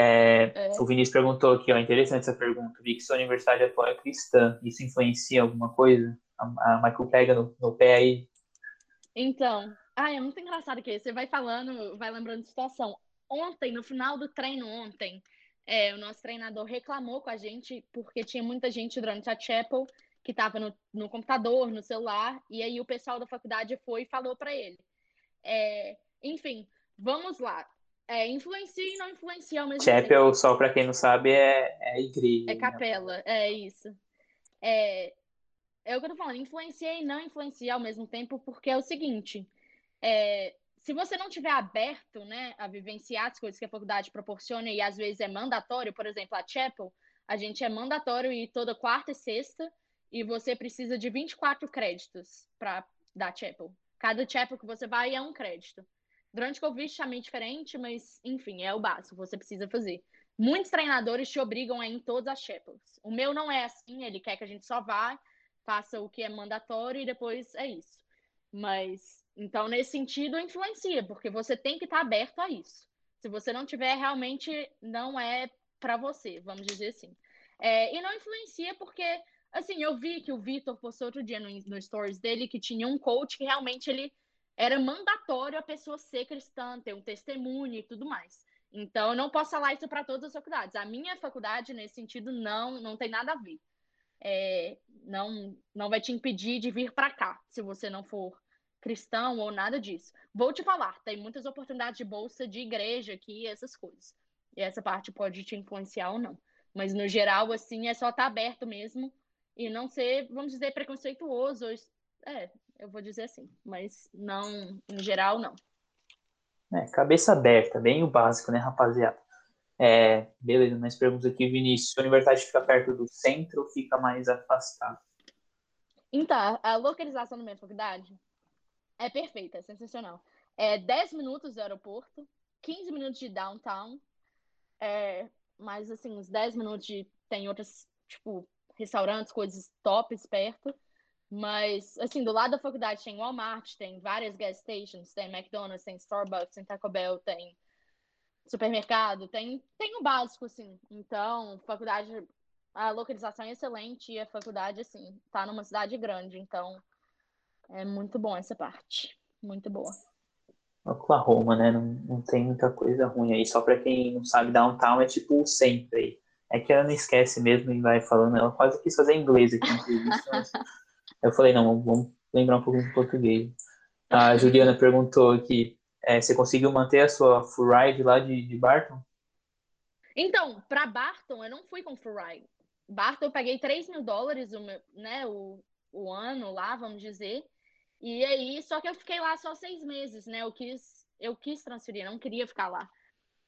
É, é. O Vinícius perguntou aqui, ó, interessante essa pergunta. Vi que sua universidade atual é cristã. Isso influencia alguma coisa? A, a Michael pega no, no pé aí. Então, ah, é muito engraçado que você vai falando, vai lembrando de situação. Ontem, no final do treino ontem, é, o nosso treinador reclamou com a gente porque tinha muita gente durante a Chapel que estava no, no, computador, no celular, e aí o pessoal da faculdade foi e falou para ele. É, enfim, vamos lá. É, influencia e não influencia ao mesmo Chapel, tempo. Chapel, só para quem não sabe, é, é igreja. É né? capela, é isso. É, é o que eu tô falando, influencia e não influencia ao mesmo tempo, porque é o seguinte, é, se você não tiver aberto, né, a vivenciar as coisas que a faculdade proporciona e às vezes é mandatório, por exemplo, a Chapel, a gente é mandatório ir toda quarta e sexta e você precisa de 24 créditos para dar Chapel. Cada Chapel que você vai é um crédito. Durante o Covid também diferente, mas enfim, é o básico, você precisa fazer. Muitos treinadores te obrigam a ir em todas as Chapels. O meu não é assim, ele quer que a gente só vá, faça o que é mandatório e depois é isso. Mas Então, nesse sentido, influencia, porque você tem que estar aberto a isso. Se você não tiver, realmente não é para você, vamos dizer assim. É, e não influencia porque, assim, eu vi que o Vitor postou outro dia no, no stories dele que tinha um coach que realmente ele era mandatório a pessoa ser cristã, ter um testemunho e tudo mais. Então, eu não posso falar isso para todas as faculdades. A minha faculdade, nesse sentido, não, não tem nada a ver. É, não, não vai te impedir de vir para cá, se você não for cristão ou nada disso. Vou te falar, tem muitas oportunidades de bolsa de igreja aqui, essas coisas. E essa parte pode te influenciar ou não. Mas no geral, assim, é só estar tá aberto mesmo e não ser, vamos dizer, preconceituoso. É, eu vou dizer assim, mas não, em geral, não. É, cabeça aberta, bem o básico, né, rapaziada? É, beleza, mais perguntas aqui, Vinícius. A universidade fica perto do centro ou fica mais afastado? Então, a localização da minha faculdade é perfeita, é sensacional. É 10 minutos do aeroporto, 15 minutos de downtown, é, mas assim, uns 10 minutos de. Tem outras, tipo, restaurantes, coisas tops perto. Mas, assim, do lado da faculdade tem Walmart, tem várias gas stations, tem McDonald's, tem Starbucks, tem Taco Bell, tem supermercado, tem, tem o básico, assim. Então, faculdade, a localização é excelente e a faculdade, assim, tá numa cidade grande. Então, é muito bom essa parte. Muito boa. Oklahoma, né? Não, não tem muita coisa ruim aí. Só para quem não sabe, downtown é tipo aí. É que ela não esquece mesmo e vai falando. Ela quase quis fazer inglês aqui entrevista. eu falei, não, vamos lembrar um pouquinho de português. A Juliana perguntou aqui: é, você conseguiu manter a sua full ride lá de, de Barton? Então, para Barton, eu não fui com full ride. Barton, eu paguei 3 mil dólares o, meu, né, o, o ano lá, vamos dizer. E aí, só que eu fiquei lá só seis meses, né? Eu quis, eu quis transferir, não queria ficar lá.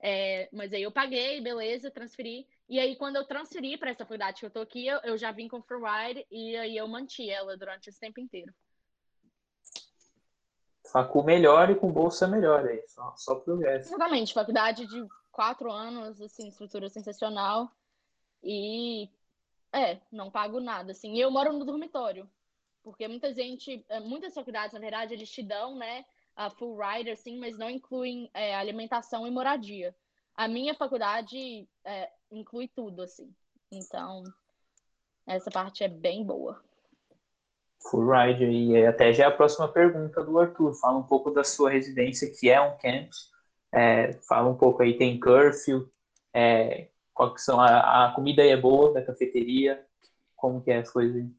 É, mas aí eu paguei, beleza, transferi. E aí, quando eu transferi para essa faculdade que eu tô aqui, eu, eu já vim com free ride e aí eu manti ela durante esse tempo inteiro. Facu melhor e com bolsa melhor aí, só, só progresso. Exatamente, faculdade de quatro anos, assim, estrutura sensacional. E é, não pago nada, assim. E eu moro no dormitório. Porque muita gente, é, muitas faculdades, na verdade, eles te dão, né, a full ride, assim, mas não incluem é, alimentação e moradia. A minha faculdade é, inclui tudo, assim. Então, essa parte é bem boa. Full ride, e até já é a próxima pergunta do Arthur. Fala um pouco da sua residência, que é um campus. É, fala um pouco aí, tem curfew, é, qual que são, a, a comida aí é boa da cafeteria, como que é as coisas aí?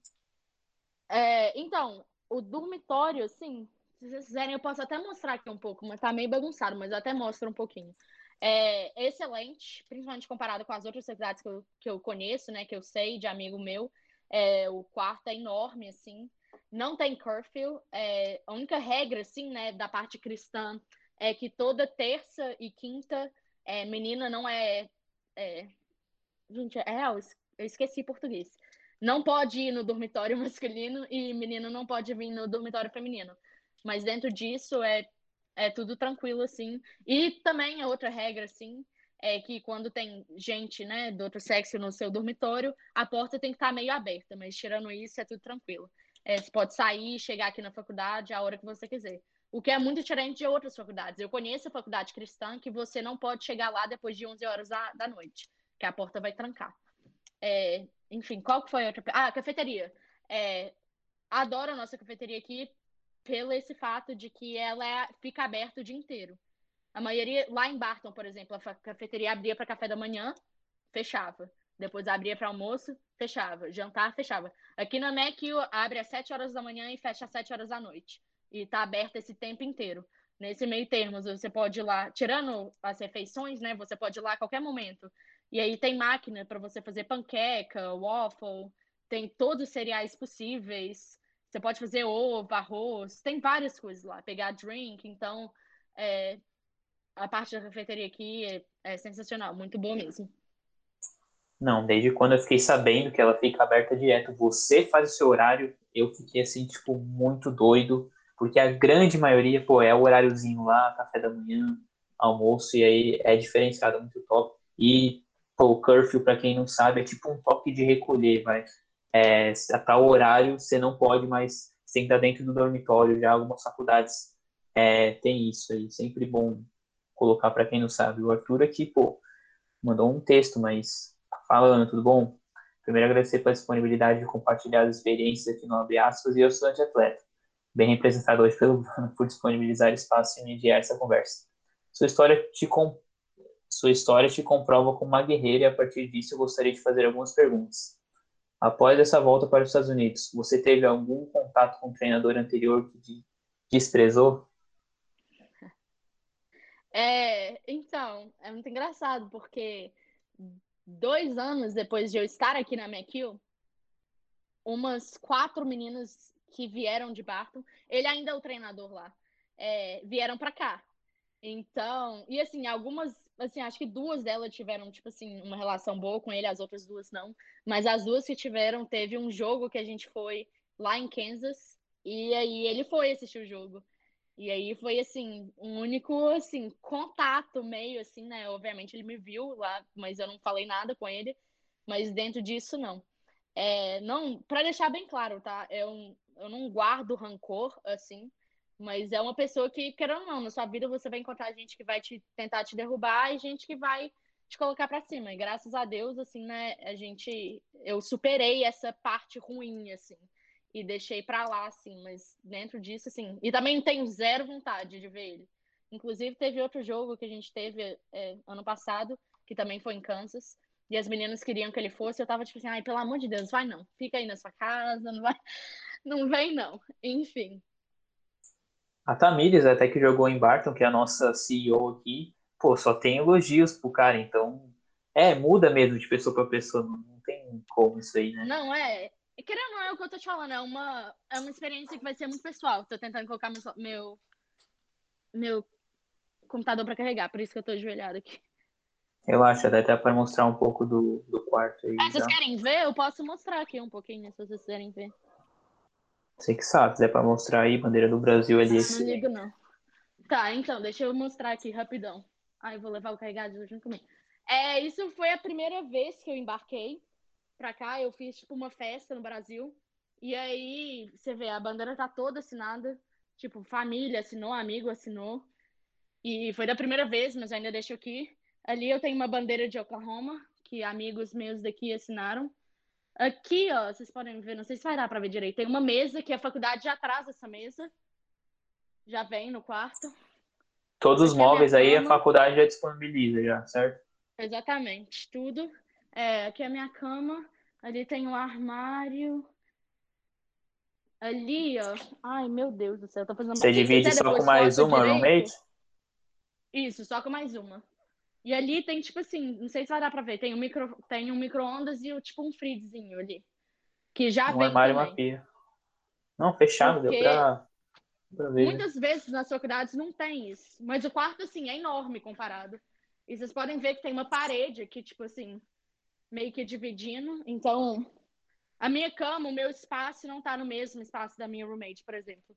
É, então, o dormitório, assim, se vocês quiserem, eu posso até mostrar aqui um pouco, mas tá meio bagunçado, mas eu até mostro um pouquinho. É excelente, principalmente comparado com as outras cidades que eu, que eu conheço, né, que eu sei de amigo meu. É, o quarto é enorme, assim. Não tem curfew. É, a única regra, assim, né, da parte cristã é que toda terça e quinta é, menina não é, é... Gente, é eu esqueci português não pode ir no dormitório masculino e menino não pode vir no dormitório feminino. Mas dentro disso é, é tudo tranquilo, assim. E também a outra regra, assim, é que quando tem gente, né, do outro sexo no seu dormitório, a porta tem que estar meio aberta, mas tirando isso é tudo tranquilo. É, você pode sair, chegar aqui na faculdade a hora que você quiser. O que é muito diferente de outras faculdades. Eu conheço a faculdade cristã que você não pode chegar lá depois de 11 horas da, da noite, que a porta vai trancar. É, enfim, qual que foi a outra? Ah, cafeteria. É, adoro a nossa cafeteria aqui pelo esse fato de que ela é, fica aberta o dia inteiro. A maioria, lá em Barton, por exemplo, a cafeteria abria para café da manhã, fechava. Depois abria para almoço, fechava. Jantar, fechava. Aqui na MEC abre às 7 horas da manhã e fecha às 7 horas da noite. E está aberta esse tempo inteiro. Nesse meio termo, você pode ir lá, tirando as refeições, né? Você pode ir lá a qualquer momento e aí tem máquina para você fazer panqueca, waffle, tem todos os cereais possíveis. Você pode fazer ovo, arroz, tem várias coisas lá. Pegar drink, então é, a parte da cafeteria aqui é, é sensacional, muito boa mesmo. Não, desde quando eu fiquei sabendo que ela fica aberta direto, você faz o seu horário, eu fiquei assim, tipo, muito doido, porque a grande maioria, pô, é o horáriozinho lá, café da manhã, almoço, e aí é diferenciado, muito top. E o curfew, para quem não sabe, é tipo um toque de recolher, vai. É, a tal horário você não pode mais, estar dentro do dormitório. Já algumas faculdades É, tem isso aí, sempre bom colocar para quem não sabe. O Arthur aqui, pô, mandou um texto, mas falando, tudo bom? Primeiro agradecer pela disponibilidade de compartilhar as experiências aqui no Abre Aspas e eu sou anti-atleta. Bem representado hoje pelo por disponibilizar espaço e mediar essa conversa. Sua história te com, sua história te comprova como uma guerreira e a partir disso eu gostaria de fazer algumas perguntas. Após essa volta para os Estados Unidos, você teve algum contato com o treinador anterior que desprezou? É, então, é muito engraçado, porque dois anos depois de eu estar aqui na McKill, umas quatro meninas que vieram de Barton, ele ainda é o treinador lá, é, vieram para cá. Então, e assim, algumas, assim, acho que duas delas tiveram, tipo assim, uma relação boa com ele, as outras duas não. Mas as duas que tiveram, teve um jogo que a gente foi lá em Kansas, e aí ele foi assistir o jogo. E aí foi assim, um único assim, contato meio assim, né? Obviamente ele me viu lá, mas eu não falei nada com ele. Mas dentro disso não. É, não, para deixar bem claro, tá? Eu, eu não guardo rancor assim, mas é uma pessoa que, querendo ou não, na sua vida você vai encontrar gente que vai te tentar te derrubar e gente que vai te colocar para cima. E graças a Deus, assim, né, a gente eu superei essa parte ruim assim e deixei para lá, assim, mas dentro disso, assim. E também tenho zero vontade de ver ele. Inclusive, teve outro jogo que a gente teve é, ano passado, que também foi em Kansas, e as meninas queriam que ele fosse, eu tava tipo assim, ai, pelo amor de Deus, vai não, fica aí na sua casa, não vai, não vem não. Enfim. A Tamires, até que jogou em Barton, que é a nossa CEO aqui, pô, só tem elogios pro cara, então, é, muda mesmo de pessoa para pessoa, não, tem como isso aí, né? Não, é, Querendo ou não, é o que eu tô te falando, é uma, é uma experiência que vai ser muito pessoal. Tô tentando colocar meu, meu, meu computador para carregar, por isso que eu tô ajoelhada aqui. Eu acho, até para mostrar um pouco do, do quarto aí. Ah, vocês querem ver? Eu posso mostrar aqui um pouquinho, se vocês quiserem ver. Você que sabe, se é para mostrar aí, bandeira do Brasil ali. Não, não ligo, não. Tá, então, deixa eu mostrar aqui rapidão. Eu vou levar o carregado junto comigo. É, isso foi a primeira vez que eu embarquei pra cá, eu fiz tipo uma festa no Brasil. E aí, você vê, a bandeira tá toda assinada. Tipo, família assinou, amigo assinou. E foi da primeira vez, mas ainda deixo aqui. Ali eu tenho uma bandeira de Oklahoma, que amigos meus daqui assinaram. Aqui, ó, vocês podem ver, não sei se vai dar pra ver direito. Tem uma mesa que a faculdade já traz essa mesa. Já vem no quarto. Todos os é móveis aí a faculdade já disponibiliza, já, certo? Exatamente, tudo. É, aqui é a minha cama. Ali tem um armário. Ali, ó. Ai, meu Deus do céu. Tô fazendo Você divide só com mais uma no meio? Isso, só com mais uma. E ali tem, tipo assim, não sei se vai dar pra ver. Tem um micro, tem um micro-ondas e tipo um freezezinho ali. Que já um vem. Um armário e uma pia. Não, fechado, Porque deu pra. pra ver. Muitas vezes nas faculdades não tem isso. Mas o quarto, assim, é enorme comparado. E vocês podem ver que tem uma parede aqui, tipo assim, meio que dividindo. Então, a minha cama, o meu espaço não tá no mesmo espaço da minha roommate, por exemplo.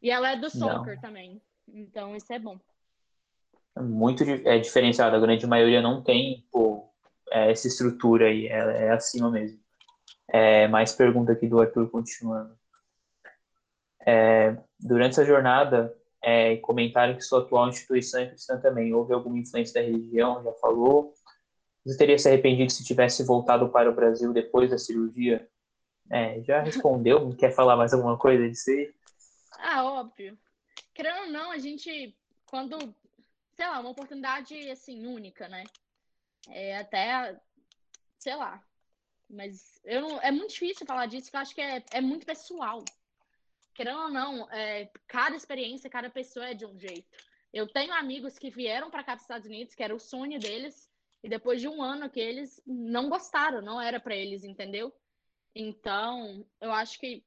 E ela é do soccer não. também. Então, isso é bom. Muito é diferenciado. A grande maioria não tem pô, é, essa estrutura aí. É, é acima mesmo. É, mais pergunta aqui do Arthur continuando. É, durante essa jornada, é, comentaram que sua atual instituição é cristã também. Houve alguma influência da religião? Já falou. Você teria se arrependido se tivesse voltado para o Brasil depois da cirurgia? É, já respondeu, quer falar mais alguma coisa disso aí? Ah, óbvio. Querendo ou não, a gente, quando, sei lá, uma oportunidade, assim, única, né? É até, sei lá, mas eu não, é muito difícil falar disso, porque eu acho que é, é muito pessoal. Querendo ou não, é, cada experiência, cada pessoa é de um jeito. Eu tenho amigos que vieram para cá para os Estados Unidos, que era o sonho deles, e depois de um ano que eles não gostaram, não era para eles, entendeu? Então, eu acho que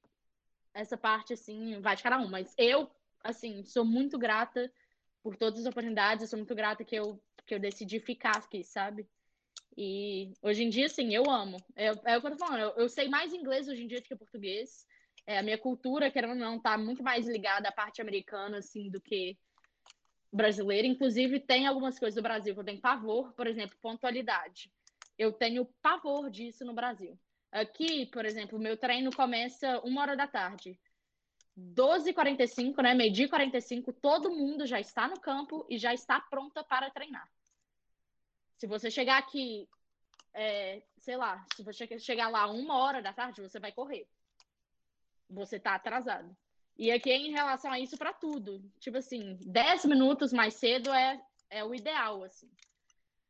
essa parte, assim, vai de cada um. Mas eu, assim, sou muito grata por todas as oportunidades, eu sou muito grata que eu, que eu decidi ficar aqui, sabe? E hoje em dia, assim, eu amo. É, é o que eu tô falando, eu, eu, sei mais inglês hoje em dia do que português. É, a minha cultura, querendo ou não, tá muito mais ligada à parte americana, assim, do que brasileira. Inclusive, tem algumas coisas do Brasil que eu tenho pavor, por exemplo, pontualidade. Eu tenho pavor disso no Brasil. Aqui, por exemplo, meu treino começa uma hora da tarde. 12h45, né? Meio-dia 45, todo mundo já está no campo e já está pronta para treinar. Se você chegar aqui, é, sei lá, se você chegar lá uma hora da tarde, você vai correr. Você está atrasado. E aqui é em relação a isso para tudo. Tipo assim, 10 minutos mais cedo é, é o ideal, assim.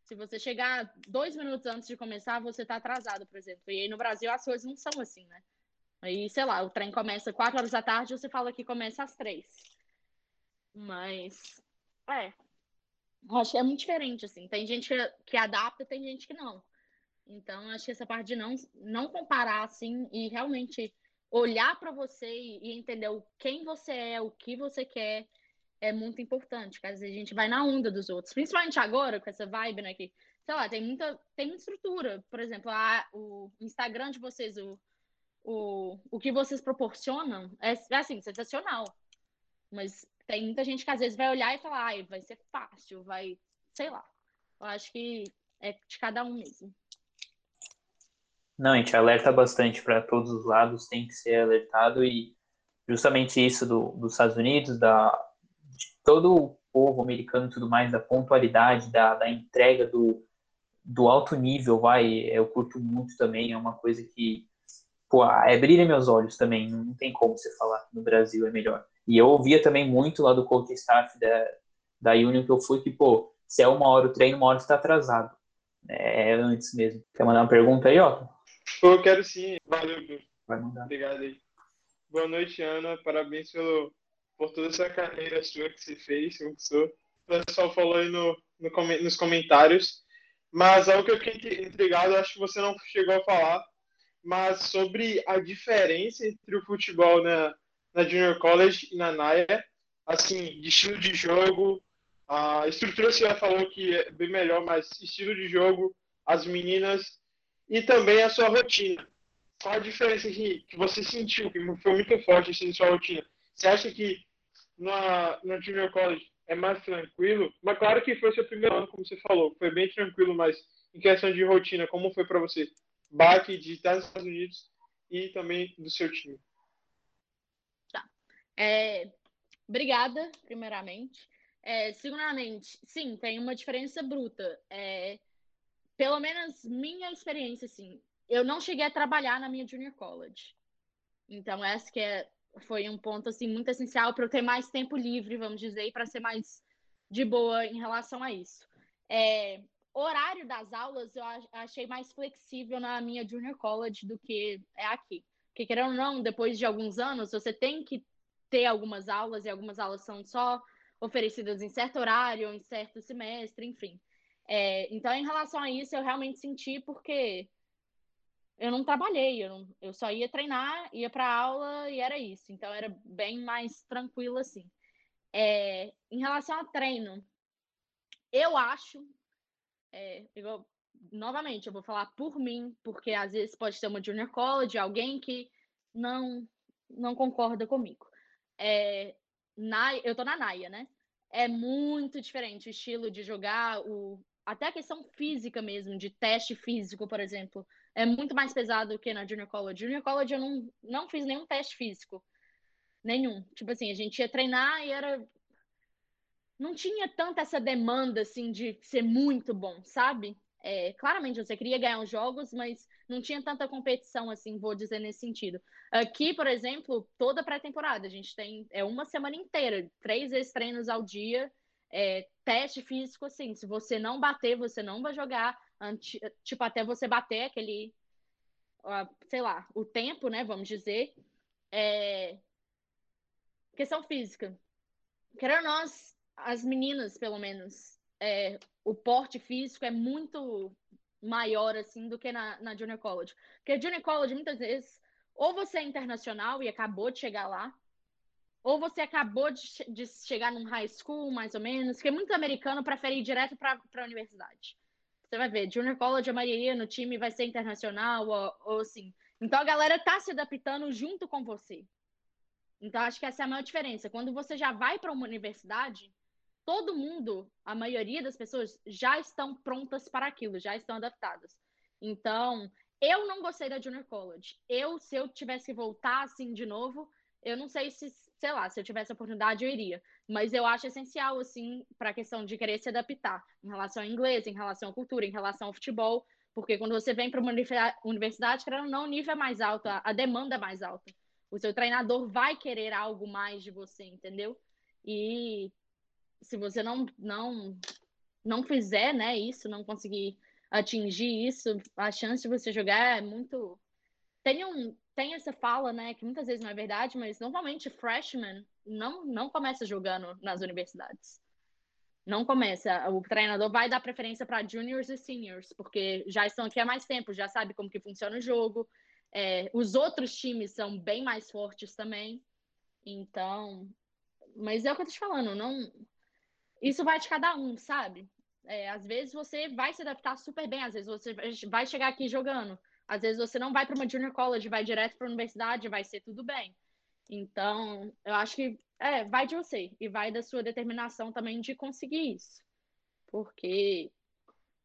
Se você chegar dois minutos antes de começar, você está atrasado, por exemplo. E aí no Brasil as coisas não são assim, né? Aí, sei lá, o trem começa 4 horas da tarde, você fala que começa às 3. Mas, é. Acho que é muito diferente, assim. Tem gente que, que adapta, tem gente que não. Então, acho que essa parte de não, não comparar, assim, e realmente olhar para você e, entender o, quem você é, o que você quer, é muito importante. Às vezes a gente vai na onda dos outros. Principalmente agora, com essa vibe, né? Que, sei lá, tem muita, tem muita estrutura. Por exemplo, a, o Instagram de vocês, o, o, o que vocês proporcionam é, é assim, sensacional. Mas tem muita gente que às vezes vai olhar e falar, ai, vai ser fácil, vai, sei lá. Eu acho que é de cada um mesmo. Não, a gente alerta bastante para todos os lados, tem que ser alertado e justamente isso do, dos Estados Unidos, da, de todo o povo americano e tudo mais, da pontualidade, da, da entrega do, do alto nível, vai, eu curto muito também, é uma coisa que, pô, é brilha meus olhos também, não tem como você falar que no Brasil é melhor. E eu ouvia também muito lá do coach staff da, da Union que eu fui, que, pô, se é uma hora o treino, uma hora está atrasado. É antes mesmo. Quer mandar uma pergunta aí, ó? Eu quero sim. Valeu, Vai mandar. Obrigado aí. Boa noite, Ana. Parabéns pelo, por toda essa carreira sua que você fez, conquistou. O pessoal falou aí no, no, nos comentários. Mas algo que eu fiquei intrigado, acho que você não chegou a falar, mas sobre a diferença entre o futebol na, na Junior College e na NAIA, assim, de estilo de jogo, a estrutura você já falou que é bem melhor, mas estilo de jogo, as meninas e também a sua rotina. Qual a diferença que, que você sentiu, que foi muito forte assim, sua rotina? Você acha que na, na Junior College é mais tranquilo? Mas claro que foi seu primeiro ano, como você falou, foi bem tranquilo, mas em questão de rotina, como foi para você? Baque de estar nos Estados Unidos e também do seu time. Tá. É, obrigada, primeiramente. É, sim, tem uma diferença bruta. É, pelo menos minha experiência, assim, eu não cheguei a trabalhar na minha junior college. Então, essa que é, foi um ponto, assim, muito essencial para eu ter mais tempo livre, vamos dizer, para ser mais de boa em relação a isso. É, horário das aulas eu achei mais flexível na minha junior college do que é aqui. Porque, querendo ou não, depois de alguns anos, você tem que ter algumas aulas, e algumas aulas são só oferecidas em certo horário, em certo semestre, enfim. É, então, em relação a isso, eu realmente senti porque eu não trabalhei, eu, não, eu só ia treinar, ia para aula e era isso. Então, era bem mais tranquilo assim. É, em relação ao treino, eu acho, é, eu, novamente, eu vou falar por mim, porque às vezes pode ser uma junior college, alguém que não não concorda comigo. É, na, eu tô na Naia, né? É muito diferente o estilo de jogar, o, até a questão física mesmo, de teste físico, por exemplo, é muito mais pesado que na Junior College. Junior College eu não, não fiz nenhum teste físico. Nenhum. Tipo assim, a gente ia treinar e era. Não tinha tanta essa demanda, assim, de ser muito bom, sabe? É, claramente você queria ganhar os jogos, mas não tinha tanta competição, assim, vou dizer nesse sentido. Aqui, por exemplo, toda pré-temporada, a gente tem é uma semana inteira, três vezes treinos ao dia, é, teste físico, assim, se você não bater, você não vai jogar, anti, tipo, até você bater aquele, sei lá, o tempo, né, vamos dizer. É... Questão física. Querendo nós, as meninas, pelo menos, é, o porte físico é muito maior, assim, do que na, na Junior College. Porque a Junior College, muitas vezes, ou você é internacional e acabou de chegar lá, ou você acabou de, de, chegar num high school, mais ou menos, porque muito americano prefere ir direto para a universidade. Você vai ver, junior college, a maioria no time vai ser internacional, ou, ou assim. Então a galera tá se adaptando junto com você. Então acho que essa é a maior diferença. Quando você já vai para uma universidade, todo mundo, a maioria das pessoas, já estão prontas para aquilo, já estão adaptadas. Então, eu não gostei da junior college. Eu, se eu tivesse que voltar assim de novo, eu não sei se, sei lá, se eu tivesse a oportunidade eu iria, mas eu acho essencial, assim, para a questão de querer se adaptar em relação ao inglês, em relação à cultura, em relação ao futebol, porque quando você vem para uma universidade, querendo não, o nível é mais alto, a demanda é mais alta. O seu treinador vai querer algo mais de você, entendeu? E se você não não não fizer, né, isso, não conseguir atingir isso, a chance de você jogar é muito tem um tem essa fala, né, que muitas vezes não é verdade, mas normalmente freshman não não começa jogando nas universidades. Não começa, o treinador vai dar preferência para juniors e seniors, porque já estão aqui há mais tempo, já sabe como que funciona o jogo. É, os outros times são bem mais fortes também. Então, mas é o que eu tô te falando, não. Isso vai de cada um, sabe? É, às vezes você vai se adaptar super bem, às vezes você vai chegar aqui jogando, às vezes você não vai para uma junior college, vai direto para a universidade, vai ser tudo bem. Então, eu acho que é, vai de você e vai da sua determinação também de conseguir isso. Porque,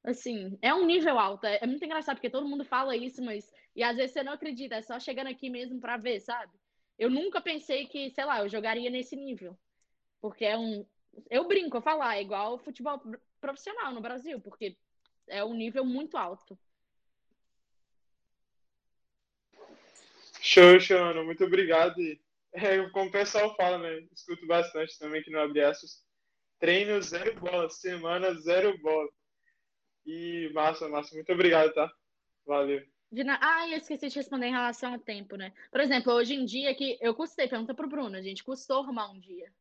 assim, é um nível alto. É, é muito engraçado porque todo mundo fala isso, mas. E às vezes você não acredita, é só chegando aqui mesmo para ver, sabe? Eu nunca pensei que, sei lá, eu jogaria nesse nível. Porque é um. Eu brinco, eu falar, é igual futebol profissional no Brasil, porque é um nível muito alto. Show, show, Muito obrigado. É, como o pessoal fala, né? Escuto bastante também que no Abre Treino zero bola, semana zero bola. E massa, massa. Muito obrigado, tá? Valeu. Na... Ah, eu esqueci de responder em relação ao tempo, né? Por exemplo, hoje em dia que eu custei, pergunta pro Bruno, a gente custou arrumar um dia.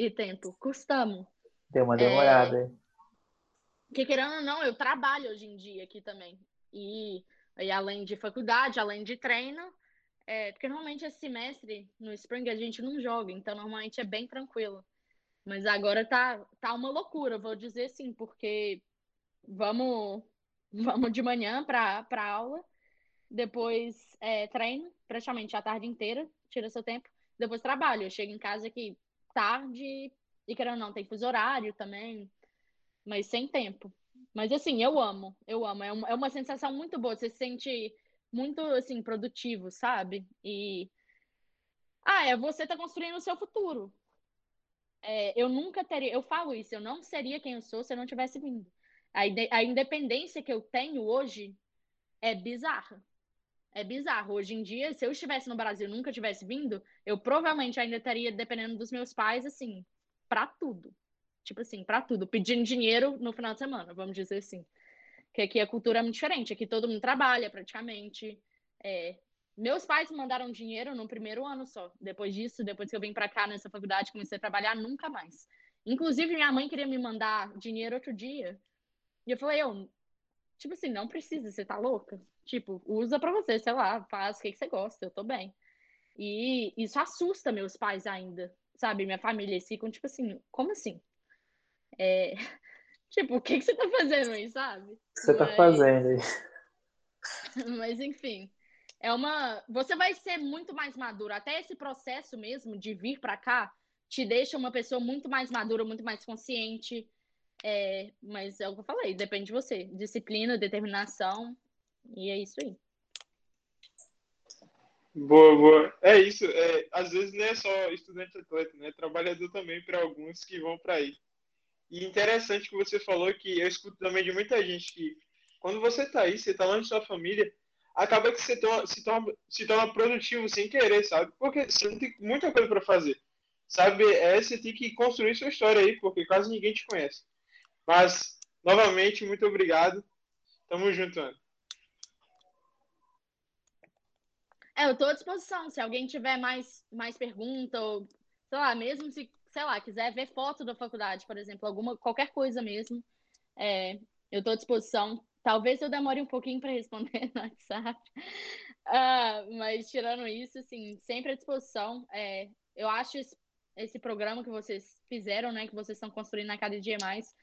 E tempo, custamos. Deu uma demorada. É... Que querendo ou não, eu trabalho hoje em dia aqui também. E, e além de faculdade, além de treino, é... porque normalmente esse semestre, no Spring, a gente não joga, então normalmente é bem tranquilo. Mas agora tá, tá uma loucura, vou dizer assim, porque vamos vamos de manhã para aula, depois é, treino, praticamente a tarde inteira, tira seu tempo, depois trabalho. Eu chego em casa aqui tarde, e querendo não, tem fuso horário também, mas sem tempo. Mas assim, eu amo, eu amo. É uma, é uma sensação muito boa, você se sente muito assim, produtivo, sabe? E. Ah, é você tá construindo o seu futuro. É, eu nunca teria, eu falo isso, eu não seria quem eu sou se eu não tivesse vindo. A, a independência que eu tenho hoje é bizarra. É bizarro. Hoje em dia, se eu estivesse no Brasil e nunca tivesse vindo, eu provavelmente ainda estaria dependendo dos meus pais, assim, para tudo. Tipo assim, para tudo. Pedindo dinheiro no final de semana, vamos dizer assim. Que aqui a cultura é muito diferente. Aqui todo mundo trabalha praticamente. É... Meus pais mandaram dinheiro no primeiro ano só. Depois disso, depois que eu vim para cá nessa faculdade, comecei a trabalhar, nunca mais. Inclusive, minha mãe queria me mandar dinheiro outro dia. E eu falei, eu, tipo assim, não precisa, você tá louca? Tipo, usa pra você, sei lá, faz o que, que você gosta, eu tô bem. E isso assusta meus pais ainda, sabe? Minha família, eles ficam tipo assim, como assim? É... Tipo, o que, que você tá fazendo aí, sabe? Você tá Mas... tá fazendo aí? Mas enfim, é uma. Você vai ser muito mais maduro. Até esse processo mesmo de vir para cá te deixa uma pessoa muito mais madura, muito mais consciente. É, mas é o que eu falei, depende de você. Disciplina, determinação, e é isso aí. Boa, boa. É isso. É, às vezes não é só estudante atleta, né? Trabalhador também para alguns que vão para aí. E interessante que você falou que eu escuto também de muita gente que quando você está aí, você está longe da sua família, acaba que você toma, se, torna, se torna produtivo sem querer, sabe? Porque você não tem muita coisa para fazer. Sabe? É, você tem que construir sua história aí, porque quase ninguém te conhece. Mas, novamente, muito obrigado. Tamo junto, Ana. É, eu estou à disposição. Se alguém tiver mais, mais pergunta, ou, sei lá, mesmo se, sei lá, quiser ver foto da faculdade, por exemplo, alguma, qualquer coisa mesmo, é, eu estou à disposição. Talvez eu demore um pouquinho para responder no WhatsApp. Uh, mas tirando isso, assim, sempre à disposição. É, eu acho esse, esse, programa que vocês fizeram, né, que vocês estão construindo na cada dia mais,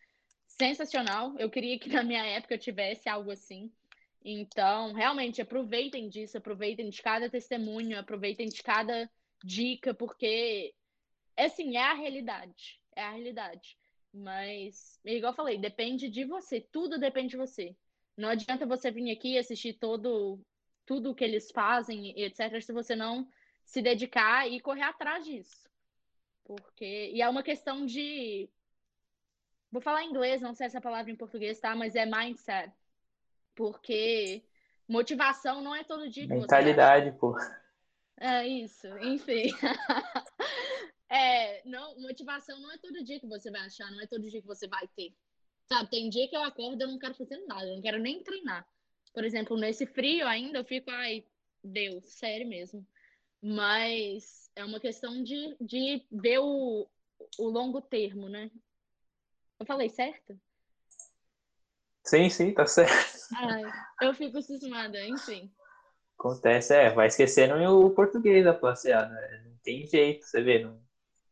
sensacional. Eu queria que na minha época eu tivesse algo assim. Então, realmente, aproveitem disso, aproveitem de cada testemunho, aproveitem de cada dica, porque, assim, é a realidade. É a realidade. Mas, igual eu falei, depende de você. Tudo depende de você. Não adianta você vir aqui assistir todo tudo que eles fazem, etc., se você não se dedicar e correr atrás disso. Porque e é uma questão de vou falar em inglês, não sei essa palavra em português, tá? Mas é mindset. Porque motivação não é todo dia que Mentalidade, pô. É isso, enfim. é, não, motivação não é todo dia que você vai achar, não é todo dia que você vai ter. Sabe, tem dia que eu acordo e eu não quero fazer nada, eu não quero nem treinar. Por exemplo, nesse frio ainda eu fico, ai, Deus, sério mesmo. Mas é uma questão de, de ver o, o longo termo, né? Eu falei certo? Sim, sim, tá certo. Ai, eu fico cismada, enfim. Acontece, é, vai esquecendo o português da passeada. Né? Não tem jeito, você vê, não,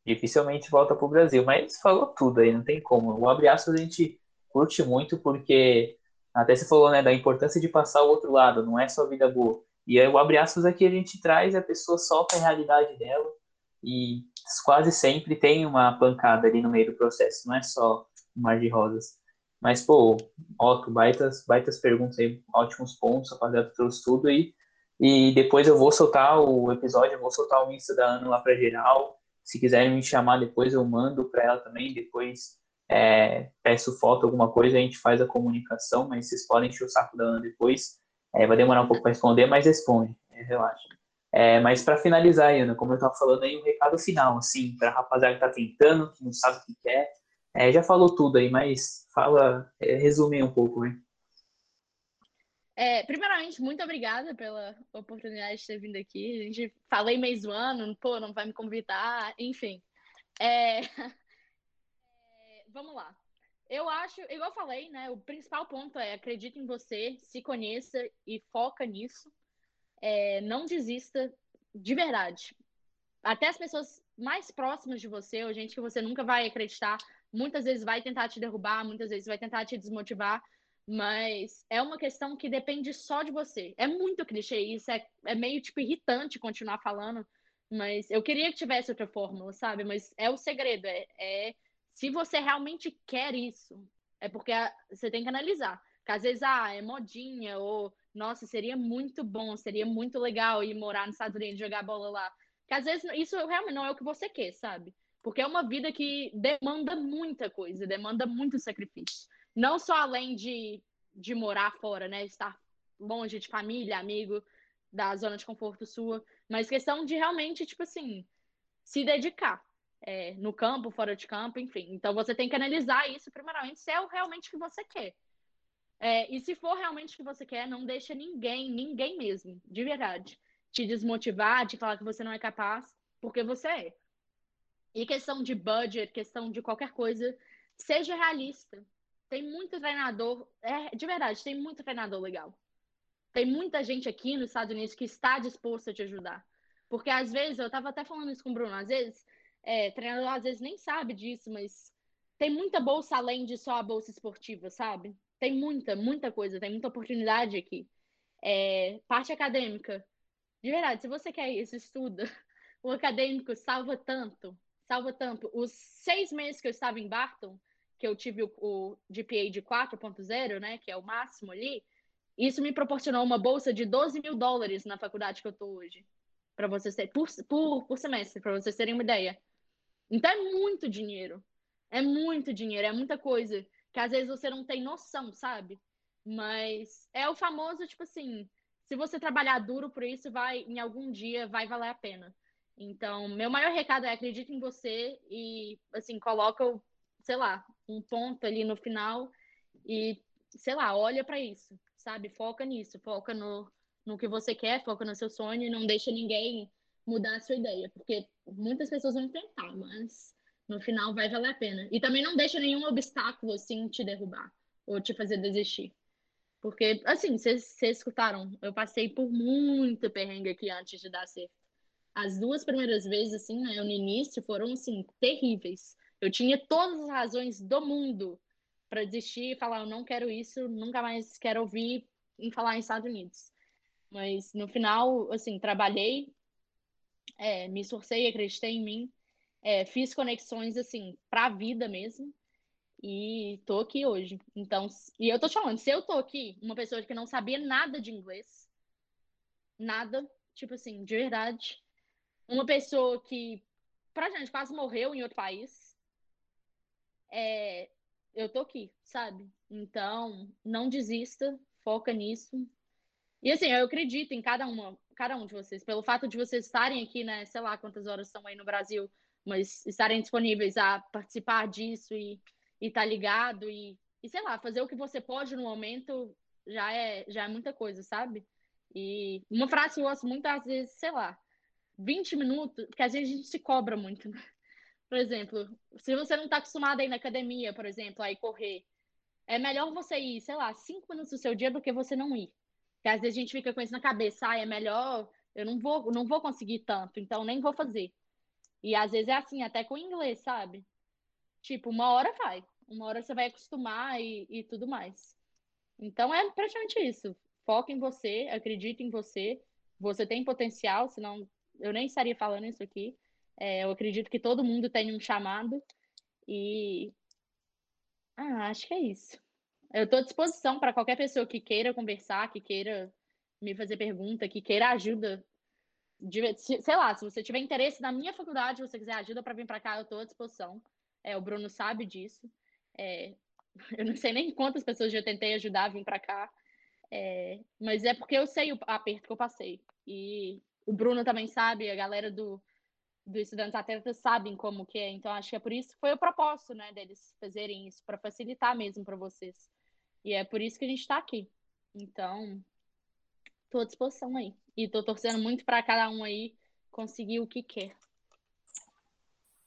dificilmente volta pro Brasil. Mas falou tudo aí, não tem como. O abre aspas a gente curte muito porque até você falou, né, da importância de passar o outro lado, não é só vida boa. E aí, o abre aspas aqui a gente traz a pessoa solta a realidade dela e quase sempre tem uma pancada ali no meio do processo, não é só mar de rosas. Mas, pô, Otto, baitas, baitas perguntas aí, ótimos pontos, rapaziada, trouxe tudo aí. E depois eu vou soltar o episódio, eu vou soltar o Insta da Ana lá pra geral. Se quiserem me chamar depois, eu mando para ela também. Depois é, peço foto, alguma coisa, a gente faz a comunicação, mas vocês podem encher o saco da Ana depois. É, vai demorar um pouco para responder, mas responde, é, relaxa. É, mas para finalizar, Ana, como eu estava falando aí, um recado final, assim, para a rapaziada que está tentando, que não sabe o que quer. É, já falou tudo aí, mas fala, é, resume um pouco, hein? É, primeiramente, muito obrigada pela oportunidade de ter vindo aqui. A gente falei do ano, pô, não vai me convidar, enfim. É... É, vamos lá. Eu acho, igual eu falei, né? O principal ponto é acredite em você, se conheça e foca nisso. É, não desista de verdade. Até as pessoas mais próximas de você, ou gente que você nunca vai acreditar, muitas vezes vai tentar te derrubar, muitas vezes vai tentar te desmotivar, mas é uma questão que depende só de você. É muito clichê isso, é, é meio tipo irritante continuar falando, mas eu queria que tivesse outra fórmula, sabe? Mas é o segredo, é, é se você realmente quer isso, é porque você tem que analisar. Porque às vezes, ah, é modinha, ou, nossa, seria muito bom, seria muito legal ir morar nos Estados Unidos, jogar bola lá. Porque às vezes isso realmente não é o que você quer, sabe? Porque é uma vida que demanda muita coisa, demanda muito sacrifício. Não só além de, de morar fora, né? Estar longe de família, amigo, da zona de conforto sua, mas questão de realmente, tipo assim, se dedicar é, no campo, fora de campo, enfim. Então você tem que analisar isso primeiramente se é realmente o que você quer. É, e se for realmente o que você quer, não deixa ninguém, ninguém mesmo, de verdade, te desmotivar, te falar que você não é capaz, porque você é. E questão de budget, questão de qualquer coisa, seja realista. Tem muito treinador, é, de verdade, tem muito treinador legal. Tem muita gente aqui nos Estados Unidos que está disposta a te ajudar. Porque às vezes, eu estava até falando isso com o Bruno, às vezes é, treinador às vezes nem sabe disso, mas tem muita bolsa além de só a bolsa esportiva, sabe? Tem muita, muita coisa, tem muita oportunidade aqui. É, parte acadêmica. De verdade, se você quer isso, estuda. O acadêmico salva tanto, salva tanto. Os seis meses que eu estava em Barton, que eu tive o, o GPA de 4.0, né, que é o máximo ali, isso me proporcionou uma bolsa de 12 mil dólares na faculdade que eu estou hoje. Para vocês terem, por, por, por semestre, para vocês terem uma ideia. Então é muito dinheiro. É muito dinheiro, é muita coisa que às vezes você não tem noção, sabe? Mas é o famoso, tipo assim, se você trabalhar duro por isso, vai, em algum dia, vai valer a pena. Então, meu maior recado é acredite em você e, assim, coloca, sei lá, um ponto ali no final e, sei lá, olha para isso, sabe? Foca nisso, foca no, no que você quer, foca no seu sonho e não deixa ninguém mudar a sua ideia, porque muitas pessoas vão tentar, mas no final vai valer a pena. E também não deixa nenhum obstáculo assim te derrubar ou te fazer desistir. Porque, assim, vocês escutaram, eu passei por muito perrengue aqui antes de dar certo. As duas primeiras vezes, assim, né, no início, foram, assim, terríveis. Eu tinha todas as razões do mundo para desistir e falar, eu não quero isso, nunca mais quero ouvir em falar em Estados Unidos. Mas no final, assim, trabalhei é, me esforcei, acreditei em mim, é, fiz conexões assim para a vida mesmo e tô aqui hoje. Então, e eu tô te falando, se eu tô aqui, uma pessoa que não sabia nada de inglês, nada, tipo assim, de verdade, uma pessoa que, pra gente, quase morreu em outro país, é, eu tô aqui, sabe? Então, não desista, foca nisso. E assim, eu acredito em cada uma, cada um de vocês, pelo fato de vocês estarem aqui, né, sei lá quantas horas estão aí no Brasil, mas estarem disponíveis a participar disso e estar tá ligado e, e, sei lá, fazer o que você pode no momento já é, já é muita coisa, sabe? E uma frase que eu gosto muito, às vezes, sei lá, 20 minutos, porque às vezes a gente se cobra muito, né? Por exemplo, se você não está acostumado a ir na academia, por exemplo, a ir correr, é melhor você ir, sei lá, 5 minutos do seu dia do que você não ir. Porque às vezes a gente fica com isso na cabeça, ah, é melhor, eu não vou, não vou conseguir tanto, então nem vou fazer. E às vezes é assim, até com inglês, sabe? Tipo, uma hora vai, uma hora você vai acostumar e, e tudo mais. Então é praticamente isso. Foca em você, acredita em você. Você tem potencial, senão eu nem estaria falando isso aqui. É, eu acredito que todo mundo tem um chamado. E. Ah, acho que é isso. Eu estou à disposição para qualquer pessoa que queira conversar, que queira me fazer pergunta, que queira ajuda. De, sei lá, se você tiver interesse na minha faculdade, você quiser ajuda para vir para cá, eu estou à disposição. É, o Bruno sabe disso. É, eu não sei nem quantas pessoas já tentei ajudar a vir para cá, é, mas é porque eu sei o aperto que eu passei. E o Bruno também sabe, a galera do, do Estudantes Atletas sabem como que é. Então, acho que é por isso que foi o propósito, né, deles fazerem isso, para facilitar mesmo para vocês. E é por isso que a gente está aqui. Então, estou à disposição aí. E estou torcendo muito para cada um aí conseguir o que quer.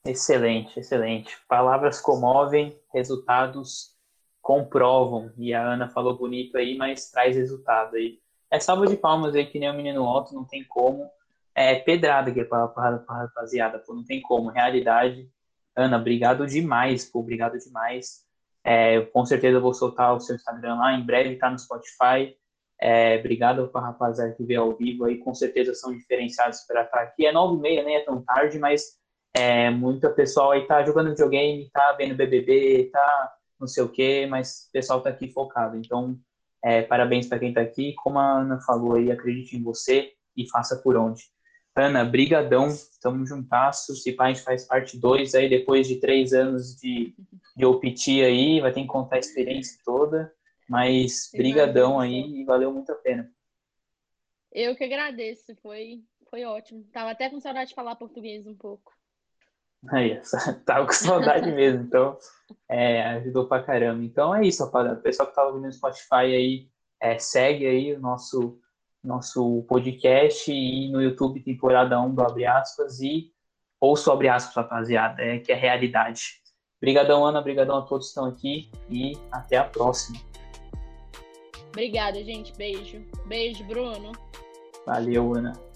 Excelente, excelente. Palavras comovem, resultados comprovam. E a Ana falou bonito aí, mas traz resultado aí. É salva de palmas aí, que nem o menino Otto, não tem como. É pedrada que é para a rapaziada, pô, não tem como. Realidade. Ana, obrigado demais, pô, obrigado demais. É, com certeza eu vou soltar o seu Instagram lá, em breve tá no Spotify. É, obrigado para rapaziada que veio ao vivo aí, com certeza são diferenciados para estar aqui. É nove e meia, nem é tão tarde, mas é, muita pessoal aí tá jogando videogame, tá vendo BBB, tá não sei o quê, mas o pessoal tá aqui focado. Então, é, parabéns para quem tá aqui. Como a Ana falou aí, acredite em você e faça por onde. Ana, brigadão, estamos juntasso. Se a gente faz parte 2 aí, depois de três anos de, de OPT aí, vai ter que contar a experiência toda. Mas brigadão aí e valeu muito a pena. Eu que agradeço, foi, foi ótimo. Tava até com saudade de falar português um pouco. Aí, tava com saudade mesmo, então é, ajudou pra caramba. Então é isso, rapaziada. O pessoal que tá ouvindo no Spotify aí, é, segue aí o nosso, nosso podcast e no YouTube, temporada 1 do Abre Aspas e ouço Abre Aspas, rapaziada, é, que é realidade. Obrigadão, Ana, obrigadão a todos que estão aqui e até a próxima. Obrigada, gente. Beijo. Beijo, Bruno. Valeu, Ana.